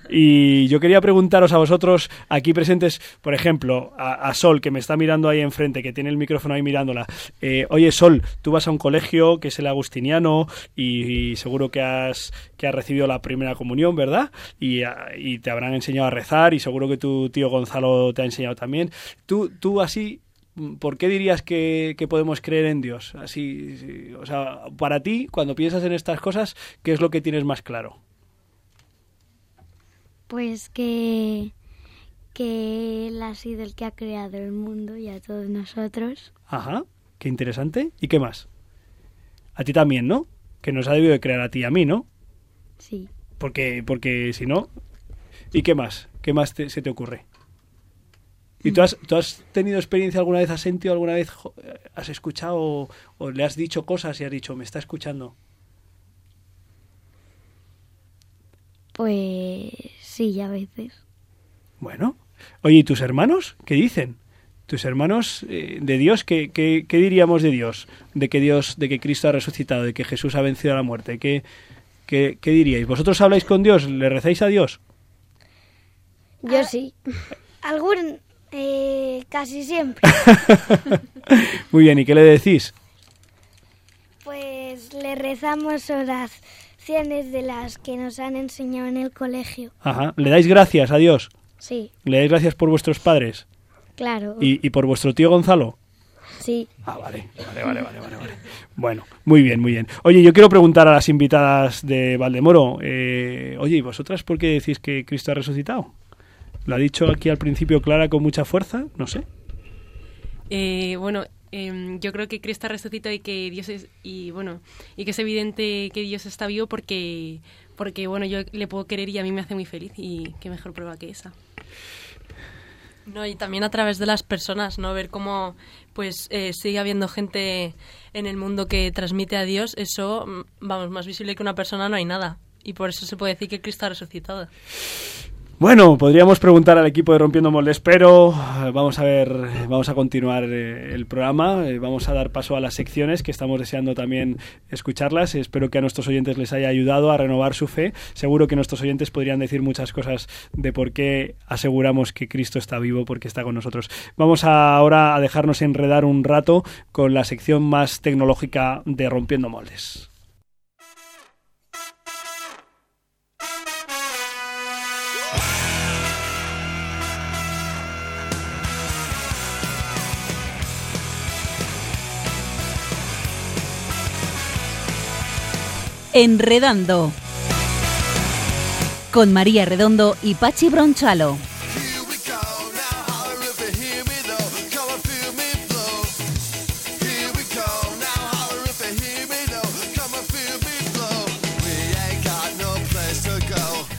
Y yo quería preguntaros a vosotros aquí presentes, por ejemplo, a, Sol, que me está mirando ahí enfrente, que tiene el micrófono ahí mirándola. Eh, Oye, Sol, tú vas a un colegio que es el agustiniano y, seguro que has, que recibido la primera comunión, ¿verdad? Y, ah, y te habrán enseñado a rezar y seguro que tu tío Gonzalo te ha enseñado también. Tú, tú así, ¿por qué dirías que, que podemos creer en Dios? Así, sí, o sea, para ti, cuando piensas en estas cosas, ¿qué es lo que tienes más claro? Pues que, que Él ha sido el que ha creado el mundo y a todos nosotros. Ajá, qué interesante. ¿Y qué más? A ti también, ¿no? Que nos ha debido de crear a ti y a mí, ¿no? Sí. Porque, porque si no... ¿Y qué más? ¿Qué más te- se te ocurre? ¿Y tú has, tú has tenido experiencia alguna vez, has sentido alguna vez, jo- has escuchado o, o le has dicho cosas y has dicho, me está escuchando? Pues sí, a veces. Bueno. Oye, ¿y tus hermanos? ¿Qué dicen? Tus hermanos eh, de Dios, ¿qué, qué, qué diríamos de Dios? De que Dios, de que Cristo ha resucitado, de que Jesús ha vencido a la muerte. ¿Qué, qué, qué diríais? ¿Vosotros habláis con Dios? ¿Le rezáis a Dios? Yo sí. Algún, eh, casi siempre. Muy bien, ¿y qué le decís? Pues le rezamos oraciones de las que nos han enseñado en el colegio. Ajá. ¿Le dais gracias a Dios? Sí, ¿Le dais gracias por vuestros padres? claro. ¿Y, y por vuestro tío Gonzalo? Sí. Ah, vale, vale, vale, vale, vale, vale. Bueno, muy bien, muy bien. Oye, yo quiero preguntar a las invitadas de Valdemoro, eh, oye, ¿y vosotras por qué decís que Cristo ha resucitado? ¿Lo ha dicho aquí al principio Clara con mucha fuerza? No sé. Eh, bueno, em, yo creo que Cristo resucitó y que Dios es y bueno y que es evidente que Dios está vivo porque porque bueno yo le puedo querer y a mí me hace muy feliz y qué mejor prueba que esa. No, y también a través de las personas, ¿no? Ver cómo pues eh, sigue habiendo gente en el mundo que transmite a Dios, eso, mm, vamos, más visible que una persona no hay nada. Y por eso se puede decir que Cristo ha resucitado. Bueno, podríamos preguntar al equipo de Rompiendo Moldes, pero eh, vamos a ver, vamos a continuar eh, el programa, eh, vamos a dar paso a las secciones que estamos deseando también escucharlas. Espero que a nuestros oyentes les haya ayudado a renovar su fe. Seguro que nuestros oyentes podrían decir muchas cosas de por qué aseguramos que Cristo está vivo, porque está con nosotros. Vamos a- ahora a dejarnos enredar un rato con la sección más tecnológica de Rompiendo Moldes. Enredando. Con María Redondo y Pachi Bronchalo.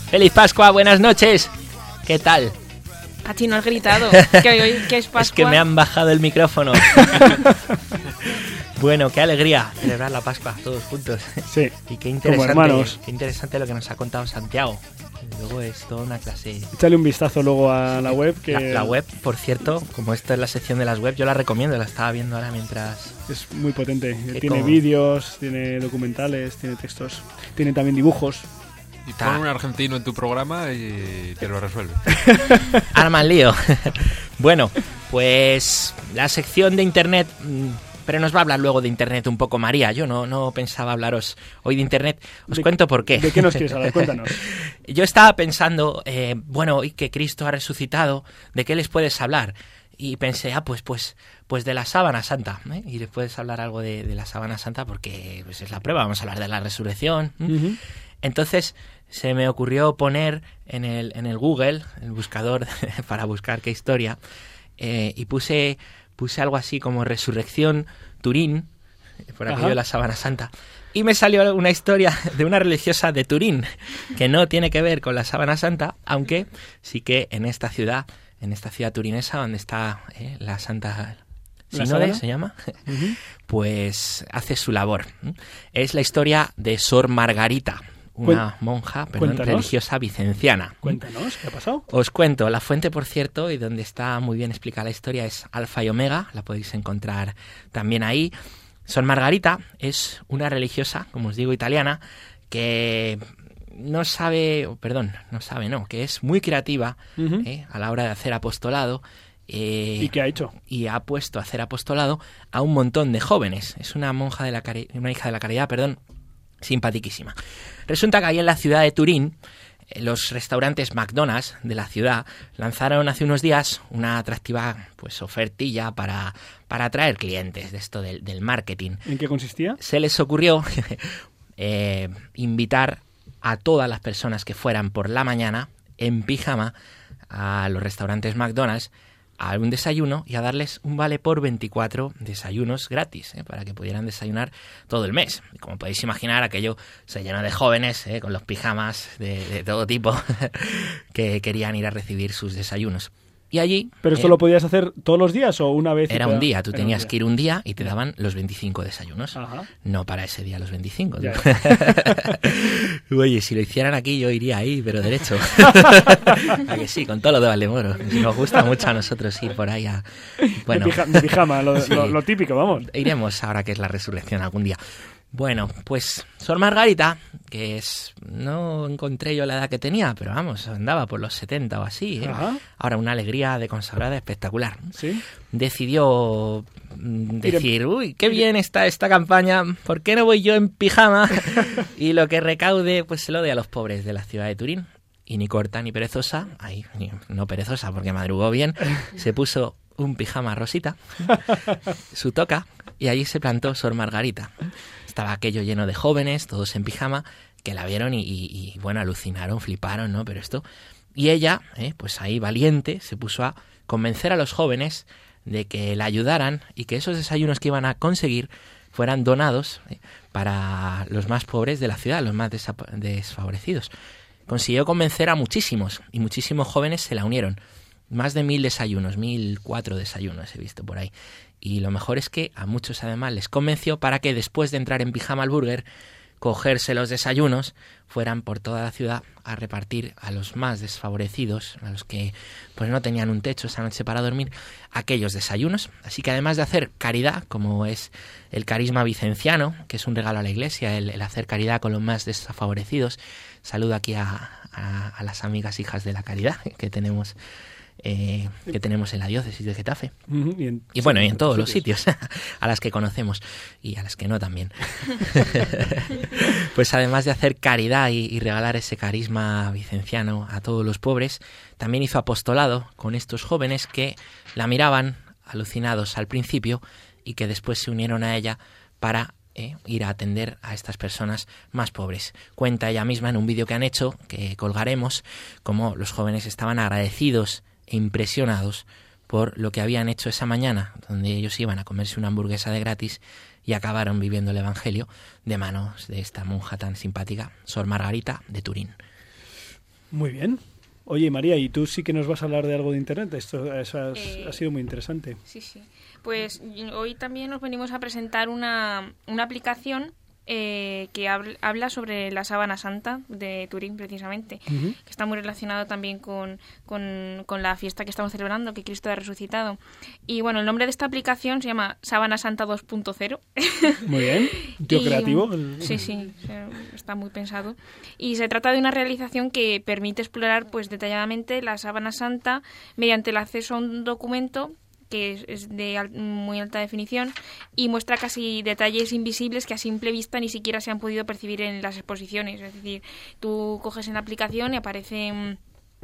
¡Feliz Pascua! ¡Buenas noches! ¿Qué tal? A ti no has gritado. Hoy es Pascua. Es que me han bajado el micrófono. bueno, qué alegría celebrar la Pascua todos juntos. Sí. Y qué interesante, hermanos. qué interesante lo que nos ha contado Santiago. Luego es toda una clase. Échale un vistazo luego a la web. Que La, la web, por cierto, como esto es la sección de las web, yo la recomiendo, la estaba viendo ahora mientras... Es muy potente. Que Tiene como- vídeos, tiene documentales, tiene textos, tiene también dibujos. Y pon un argentino en tu programa y te lo resuelve. Arma el lío. bueno, pues la sección de internet. Pero nos va a hablar luego de internet un poco María. Yo no, no pensaba hablaros hoy de internet. Os ¿De- cuento por qué. ¿De qué nos quieres hablar? Cuéntanos. Yo estaba pensando, eh, bueno, hoy que Cristo ha resucitado, ¿de qué les puedes hablar? Y pensé, ah, pues, pues, pues de la sábana santa. ¿eh? Y les puedes hablar algo de, de la sábana santa porque pues, es la prueba. Vamos a hablar de la resurrección. Entonces se me ocurrió poner en el, en el Google, el buscador para buscar qué historia, eh, y puse, puse algo así como Resurrección Turín, por aquello de la Sábana Santa. Y me salió una historia de una religiosa de Turín, que no tiene que ver con la Sábana Santa, aunque sí que en esta ciudad, en esta ciudad turinesa donde está eh, la Santa ¿La Sínode, sábana? se llama, pues hace su labor. Es la historia de Sor Margarita, una monja perdón, religiosa vicenciana. Cuéntanos, ¿qué ha pasado? Os cuento, la fuente, por cierto, y donde está muy bien explicada la historia es Alfa y Omega, la podéis encontrar también ahí. Sor Margarita es una religiosa, como os digo, italiana, que no sabe, perdón, no sabe, no, que es muy creativa eh, a la hora de hacer apostolado. eh, ¿Y qué ha hecho? y ha puesto a hacer apostolado a un montón de jóvenes. Es una monja de la cari- una hija de la caridad, perdón, simpaticísima. Resulta que ahí en la ciudad de Turín, eh, los restaurantes McDonald's de la ciudad lanzaron hace unos días una atractiva pues ofertilla para, para atraer clientes de esto del, del marketing. ¿En qué consistía? Se les ocurrió eh, invitar a todas las personas que fueran por la mañana en pijama a los restaurantes McDonald's a un desayuno y a darles un vale por 24 desayunos gratis, ¿eh? para que pudieran desayunar todo el mes. Y como podéis imaginar, aquello se llenó de jóvenes ¿eh? con los pijamas de, de todo tipo que querían ir a recibir sus desayunos. Y allí... ¿Pero esto eh, lo podías hacer todos los días o una vez? era un día, tú tenías día? que ir un día y te daban los 25 desayunos. Ajá. No para ese día los 25. Ya. Oye, si lo hicieran aquí yo iría ahí, pero derecho. ¿A que sí, con todo lo de Valdemoro. Nos gusta mucho a nosotros ir por ahí a... Bueno, De, pija- de pijama, lo, Sí. lo- lo típico, vamos. Iremos ahora que es la resurrección algún día. Bueno, pues Sor Margarita, que es... No encontré yo la edad que tenía, pero vamos, andaba por los 70 o así. ¿eh? Ahora, una alegría de consagrada espectacular. Sí. Decidió mm, decir, uy, qué bien está esta campaña, ¿por qué no voy yo en pijama? y lo que recaude, pues se lo doy a los pobres de la ciudad de Turín. Y ni corta ni perezosa, ay, no perezosa porque madrugó bien, se puso un pijama rosita, su toca, y allí se plantó Sor Margarita. Estaba aquello lleno de jóvenes, todos en pijama, que la vieron y, bueno, alucinaron, fliparon, ¿no? Pero esto... Y ella, eh, pues ahí valiente, se puso a convencer a los jóvenes de que la ayudaran y que esos desayunos que iban a conseguir fueran donados eh, para los más pobres de la ciudad, los más desfavorecidos. Consiguió convencer a muchísimos y muchísimos jóvenes se la unieron. Más de mil desayunos, mil cuatro desayunos he visto por ahí. Y lo mejor es que a muchos además les convenció para que después de entrar en pijama al burger, cogerse los desayunos, fueran por toda la ciudad a repartir a los más desfavorecidos, a los que pues no tenían un techo esa noche para dormir, aquellos desayunos. Así que además de hacer caridad, como es el carisma vicenciano, que es un regalo a la iglesia, el, hacer caridad con los más desfavorecidos, saludo aquí a las amigas hijas de la caridad que tenemos eh, que tenemos en la diócesis de Getafe. Y en- Y bueno, y en todos los sitios, a las que conocemos y a las que no también. pues además de hacer caridad y, y regalar ese carisma vicenciano a todos los pobres, también hizo apostolado con estos jóvenes que la miraban alucinados al principio y que después se unieron a ella para eh, ir a atender a estas personas más pobres. Cuenta ella misma en un vídeo que han hecho, que colgaremos, cómo los jóvenes estaban agradecidos e impresionados por lo que habían hecho esa mañana, donde ellos iban a comerse una hamburguesa de gratis y acabaron viviendo el Evangelio de manos de esta monja tan simpática, Sor Margarita de Turín. Muy bien. Oye, María, ¿y tú sí que nos vas a hablar de algo de Internet? Esto eso has- Eh, ha sido muy interesante. Sí, sí. Pues hoy también nos venimos a presentar una, una aplicación eh, que habl- habla sobre la sábana santa de Turín, precisamente, que está muy relacionado también con, con- con la fiesta que estamos celebrando, que Cristo ha resucitado. Y bueno, el nombre de esta aplicación se llama Sábana Santa 2.0. Muy bien. Tío Y, creativo. Sí, sí, eh, está muy pensado. Y se trata de una realización que permite explorar pues detalladamente la sábana santa mediante el acceso a un documento que es, de muy alta definición y muestra casi detalles invisibles que a simple vista ni siquiera se han podido percibir en las exposiciones. Es decir, tú coges en la aplicación y aparece mm,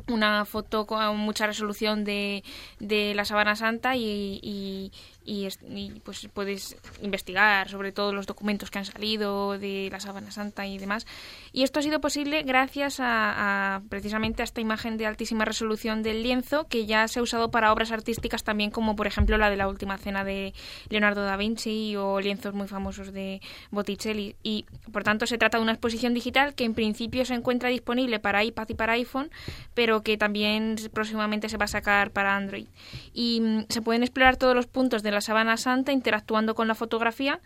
una foto con mucha resolución de, de la Sabana Santa y, y, y y, pues puedes investigar sobre todos los documentos que han salido de la Sabana Santa y demás. Y esto ha sido posible gracias a, a precisamente a esta imagen de altísima resolución del lienzo que ya se ha usado para obras artísticas también como por ejemplo la de la Última Cena de Leonardo da Vinci o lienzos muy famosos de Botticelli. Y por tanto se trata de una exposición digital que en principio se encuentra disponible para iPad y para iPhone, pero que también próximamente se va a sacar para Android. Y mm, se pueden explorar todos los puntos de la Sabana Santa interactuando con la fotografía.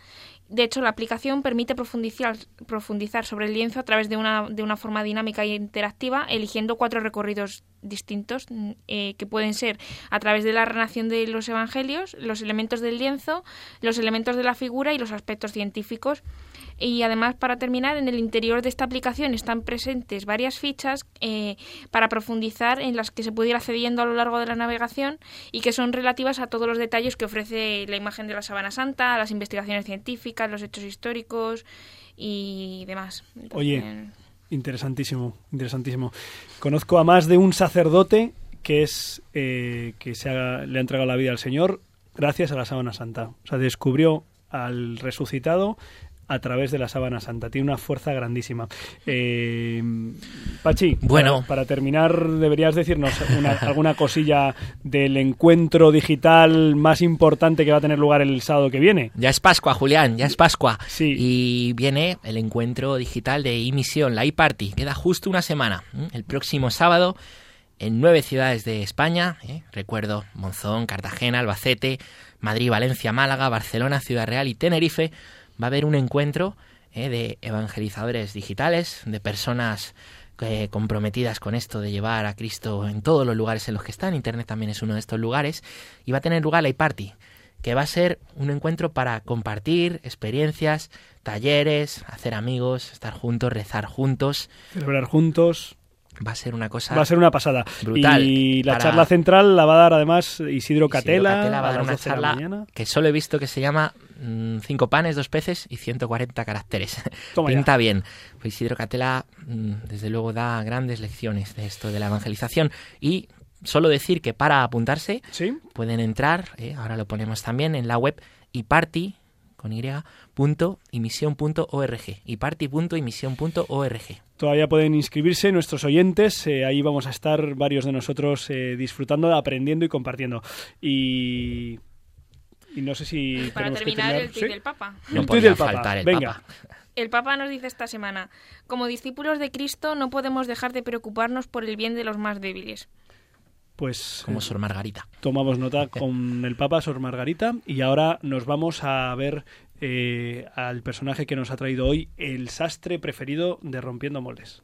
De hecho, la aplicación permite profundizar, profundizar sobre el lienzo a través de una, de una forma dinámica e interactiva, eligiendo cuatro recorridos distintos, mm, eh, que pueden ser a través de la narración de los evangelios, los elementos del lienzo, los elementos de la figura y los aspectos científicos. Y además, para terminar, en el interior de esta aplicación están presentes varias fichas eh, para profundizar en las que se puede ir accediendo a lo largo de la navegación y que son relativas a todos los detalles que ofrece la imagen de la Sabana Santa, a las investigaciones científicas, los hechos históricos y demás. Oye, interesantísimo, interesantísimo. Conozco a más de un sacerdote que es eh, que se ha- le ha entregado la vida al Señor gracias a la sábana santa. O sea, descubrió al resucitado a través de la sábana santa. Tiene una fuerza grandísima. Eh, Pachi, Bueno. para, para terminar, deberías decirnos una- alguna cosilla del encuentro digital más importante que va a tener lugar el sábado que viene. Ya es Pascua, Julián, ya es Pascua. Sí. Y viene el encuentro digital de emisión, la iParty. Queda justo una semana. El próximo sábado en nueve ciudades de España. ¿eh? Recuerdo Monzón, Cartagena, Albacete, Madrid, Valencia, Málaga, Barcelona, Ciudad Real y Tenerife. Va a haber un encuentro ¿eh? de evangelizadores digitales, de personas eh, comprometidas con esto de llevar a Cristo en todos los lugares en los que están. Internet también es uno de estos lugares. Y va a tener lugar la iParty que va a ser un encuentro para compartir experiencias, talleres, hacer amigos, estar juntos, rezar juntos. Celebrar juntos. Va a ser una cosa Va a ser una pasada. brutal. Y la para- charla central la va a dar además Isidro Isidro Catela, Catela va a dar una 12 de la charla que solo he visto que se llama mm, Cinco panes, dos peces y 140 caracteres. Toma Pinta ya. bien. Pues Isidro Catela, mm, desde luego, da grandes lecciones de esto de la evangelización. Y solo decir que para apuntarse pueden entrar, eh, ahora lo ponemos también en la web iparty con y punto imisión.org iparty.imisión.org Todavía pueden inscribirse nuestros oyentes. eh, ahí vamos a estar varios de nosotros eh, disfrutando, aprendiendo y compartiendo. Y, y no sé si Para que terminar, el tuit ¿Sí? del Papa. No el tuit podía del Papa. faltar el Venga. El Papa nos dice esta semana, como discípulos de Cristo no podemos dejar de preocuparnos por el bien de los más débiles. Pues como Sor Margarita. tomamos nota con el Papa Sor Margarita y ahora nos vamos a ver eh, al personaje que nos ha traído hoy, el sastre preferido de Rompiendo Moldes.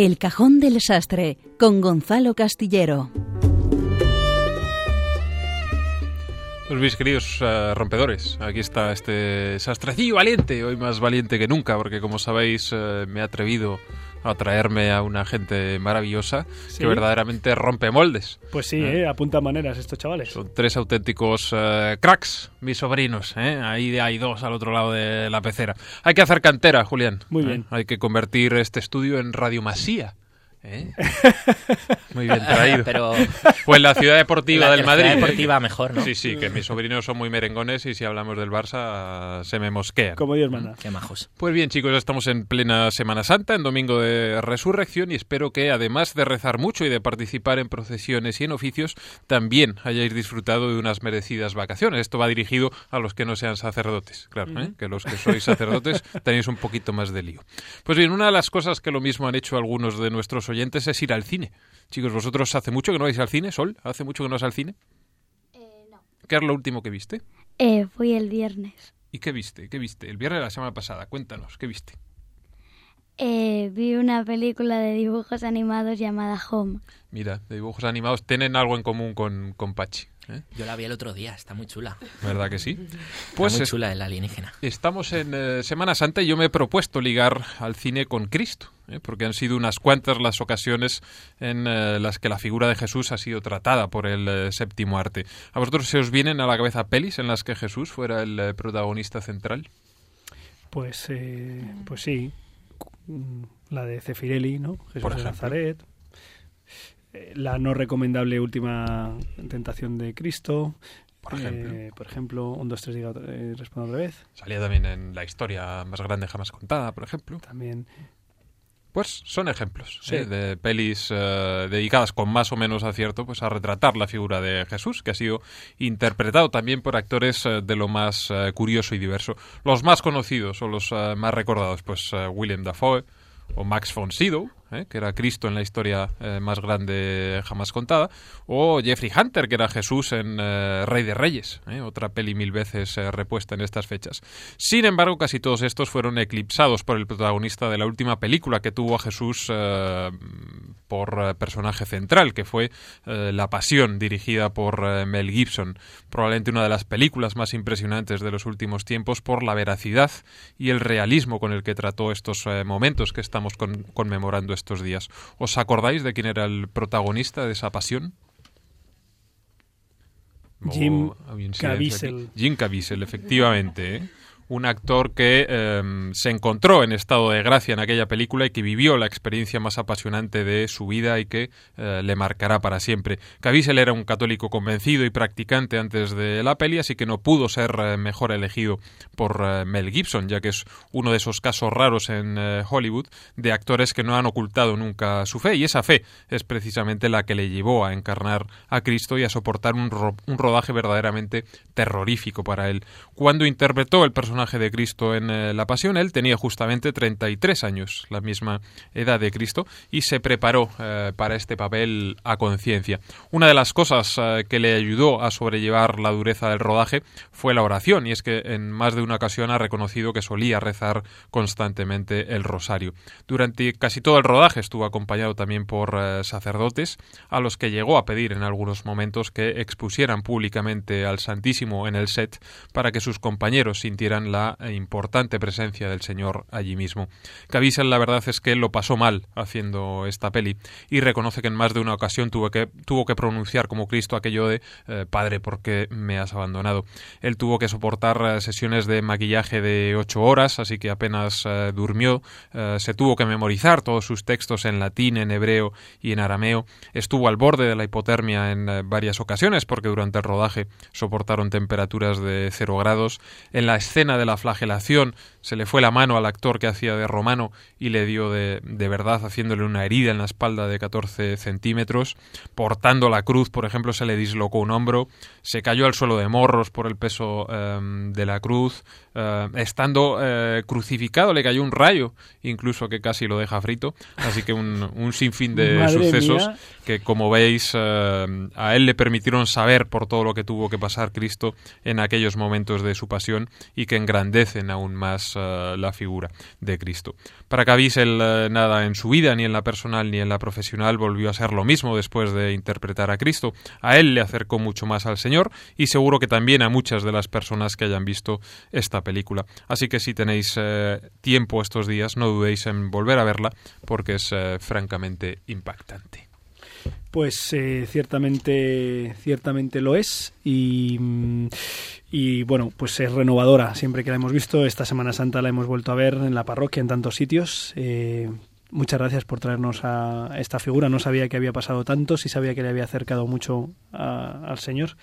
El cajón del sastre con Gonzalo Castillero. Pues mis queridos eh, rompedores, aquí está este sastrecillo valiente, hoy más valiente que nunca, porque como sabéis eh, me he atrevido a traerme a una gente maravillosa Sí. que verdaderamente rompe moldes. Pues sí, eh, apunta maneras estos chavales. Son tres auténticos eh, cracks, mis sobrinos. ¿eh? Ahí hay dos al otro lado de la pecera. Hay que hacer cantera, Julián. Muy ¿eh? bien. Hay que convertir este estudio en radiomasía. ¿Eh? Muy bien traído. Pero- en la ciudad deportiva La- del la Madrid. ciudad deportiva mejor, ¿no? Sí, sí, que mis sobrinos son muy merengones y si hablamos del Barça se me mosquean. Como Dios manda. Qué majos. Pues bien, chicos, estamos en plena Semana Santa, en Domingo de Resurrección, y espero que, además de rezar mucho y de participar en procesiones y en oficios, también hayáis disfrutado de unas merecidas vacaciones. Esto va dirigido a los que no sean sacerdotes, claro, ¿eh? que los que sois sacerdotes tenéis un poquito más de lío. Pues bien, una de las cosas que lo mismo han hecho algunos de nuestros oyentes es ir al cine. Chicos, ¿vosotros hace mucho que no vais al cine? ¿Sol? ¿Hace mucho que no vas al cine? ¿Qué es lo último que viste? Eh, fui el viernes. ¿Y qué viste? ¿Qué viste? El viernes de la semana pasada. Cuéntanos, ¿qué viste? Eh, vi una película de dibujos animados llamada Home. Mira, de dibujos animados tienen algo en común con, con Pachi. ¿eh? Yo la vi el otro día, está muy chula. ¿Verdad que sí? Pues muy es- chula el alienígena. Estamos en eh, Semana Santa y yo me he propuesto ligar al cine con Cristo, ¿eh? porque han sido unas cuantas las ocasiones en eh, las que la figura de Jesús ha sido tratada por el eh, séptimo arte. ¿A vosotros se os vienen a la cabeza pelis en las que Jesús fuera el eh, protagonista central? Pues, eh, pues sí. Mm, La de Cefirelli, ¿no? Jesús de. Nazaret. Eh, La no recomendable última tentación de Cristo. Por ejemplo. Eh, por ejemplo, un, dos, tres, diga, otra- eh, responda otra vez. Salía también en la historia más grande jamás contada, por ejemplo. También. Pues son ejemplos Sí. ¿eh? de pelis eh, dedicadas con más o menos acierto pues a retratar la figura de Jesús, que ha sido interpretado también por actores eh, de lo más curioso y diverso. Los más conocidos o los más recordados, pues William Dafoe o Max von Sydow, ¿eh? que era Cristo en la historia eh, más grande jamás contada, o Jeffrey Hunter, que era Jesús en eh, Rey de Reyes, otra peli mil veces repuesta en estas fechas. Sin embargo, casi todos estos fueron eclipsados por el protagonista de la última película que tuvo a Jesús por eh, personaje central, que fue eh, La Pasión, dirigida por eh, Mel Gibson, probablemente una de las películas más impresionantes de los últimos tiempos por la veracidad y el realismo con el que trató estos eh, momentos que estamos con- conmemorando estos días. ¿Os acordáis de quién era el protagonista de esa pasión? Jim Oh, Caviezel. Jim Caviezel, efectivamente. Un actor que eh, se encontró en estado de gracia en aquella película y que vivió la experiencia más apasionante de su vida y que eh, le marcará para siempre. Caviezel era un católico convencido y practicante antes de la peli, así que no pudo ser eh, mejor elegido por eh, Mel Gibson, ya que es uno de esos casos raros en Hollywood de actores que no han ocultado nunca su fe, y esa fe es precisamente la que le llevó a encarnar a Cristo y a soportar un rodaje verdaderamente terrorífico para él. Cuando interpretó el personaje de Cristo en eh, La Pasión, él tenía justamente 33 años, la misma edad de Cristo, y se preparó eh, para este papel a conciencia. Una de las cosas eh, que le ayudó a sobrellevar la dureza del rodaje fue la oración, y es que en más de una ocasión ha reconocido que solía rezar constantemente el rosario. Durante casi todo el rodaje estuvo acompañado también por sacerdotes, a los que llegó a pedir en algunos momentos que expusieran públicamente al Santísimo en el set para que sus compañeros sintieran la eh, importante presencia del Señor allí mismo. Caviezel la verdad es que lo pasó mal haciendo esta peli y reconoce que en más de una ocasión tuvo que, tuvo que pronunciar como Cristo aquello de eh, Padre, ¿por qué me has abandonado? Él tuvo que soportar eh, sesiones de maquillaje de ocho horas, así que apenas durmió, se tuvo que memorizar todos sus textos en latín, en hebreo y en arameo, estuvo al borde de la hipotermia en varias ocasiones porque durante el rodaje soportaron temperaturas de cero grados, en la escena de la flagelación se le fue la mano al actor que hacía de romano y le dio de, de verdad haciéndole una herida en la espalda de 14 centímetros, portando la cruz, por ejemplo, se le dislocó un hombro, se cayó al suelo de morros por el peso eh, de la cruz, eh, estando eh, crucificado le cayó un rayo, incluso que casi lo deja frito, así que un, un sinfín de Madre sucesos mía. que como veis eh, a él le permitieron saber por todo lo que tuvo que pasar Cristo en aquellos momentos de su pasión y que engrandecen aún más eh, la figura de Cristo. Para Caviezel eh, nada en su vida, ni en la personal ni en la profesional, volvió a ser lo mismo después de interpretar a Cristo. A él le acercó mucho más al Señor y seguro que también a muchas de las personas que hayan visto esta película. Así que si tenéis eh, tiempo estos días, no dudéis en volver a verla porque es francamente impactante. Pues eh, ciertamente, ciertamente lo es y, mm, y bueno, pues es renovadora. Siempre que la hemos visto, esta Semana Santa la hemos vuelto a ver en la parroquia, en tantos sitios. eh, muchas gracias por traernos a esta figura. No sabía que había pasado tanto, sí sabía que le había acercado mucho al Señor.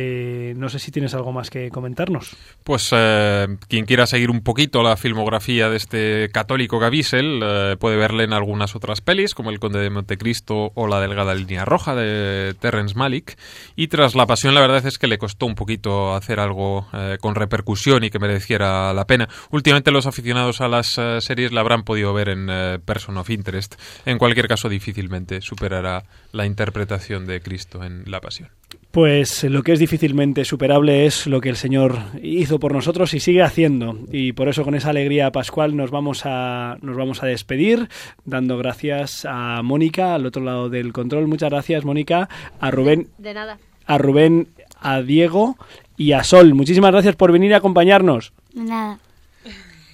Eh, no sé si tienes algo más que comentarnos. Pues eh, quien quiera seguir un poquito la filmografía de este católico Gavisel eh, puede verle en algunas otras pelis, como El Conde de Montecristo o La Delgada Línea Roja de Terrence Malick. Y tras La Pasión, la verdad es que le costó un poquito hacer algo con repercusión y que mereciera la pena. Últimamente los aficionados a las series la habrán podido ver en Person of Interest. En cualquier caso, difícilmente superará la interpretación de Cristo en La Pasión. Pues lo que es difícilmente superable es lo que el Señor hizo por nosotros y sigue haciendo. Y por eso con esa alegría pascual nos vamos a, nos vamos a despedir, dando gracias a Mónica al otro lado del control. Muchas gracias, Mónica, a Rubén, De nada. a Rubén, a Diego y a Sol. Muchísimas gracias por venir a acompañarnos. Nada.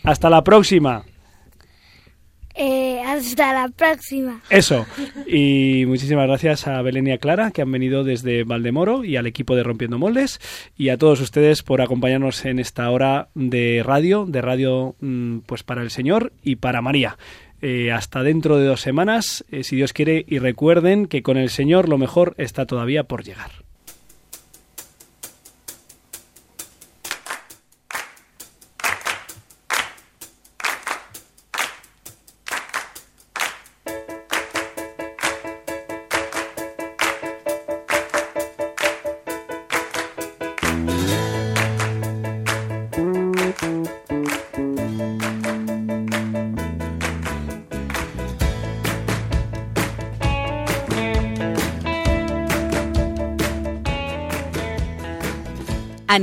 Hasta la próxima. Eh, hasta la próxima. Eso. Y muchísimas gracias a Belén y a Clara, que han venido desde Valdemoro, y al equipo de Rompiendo Moldes, y a todos ustedes por acompañarnos en esta hora de radio, de radio mm, pues para el Señor y para María. Eh, hasta dentro de dos semanas, eh, si Dios quiere, y recuerden que con el Señor lo mejor está todavía por llegar.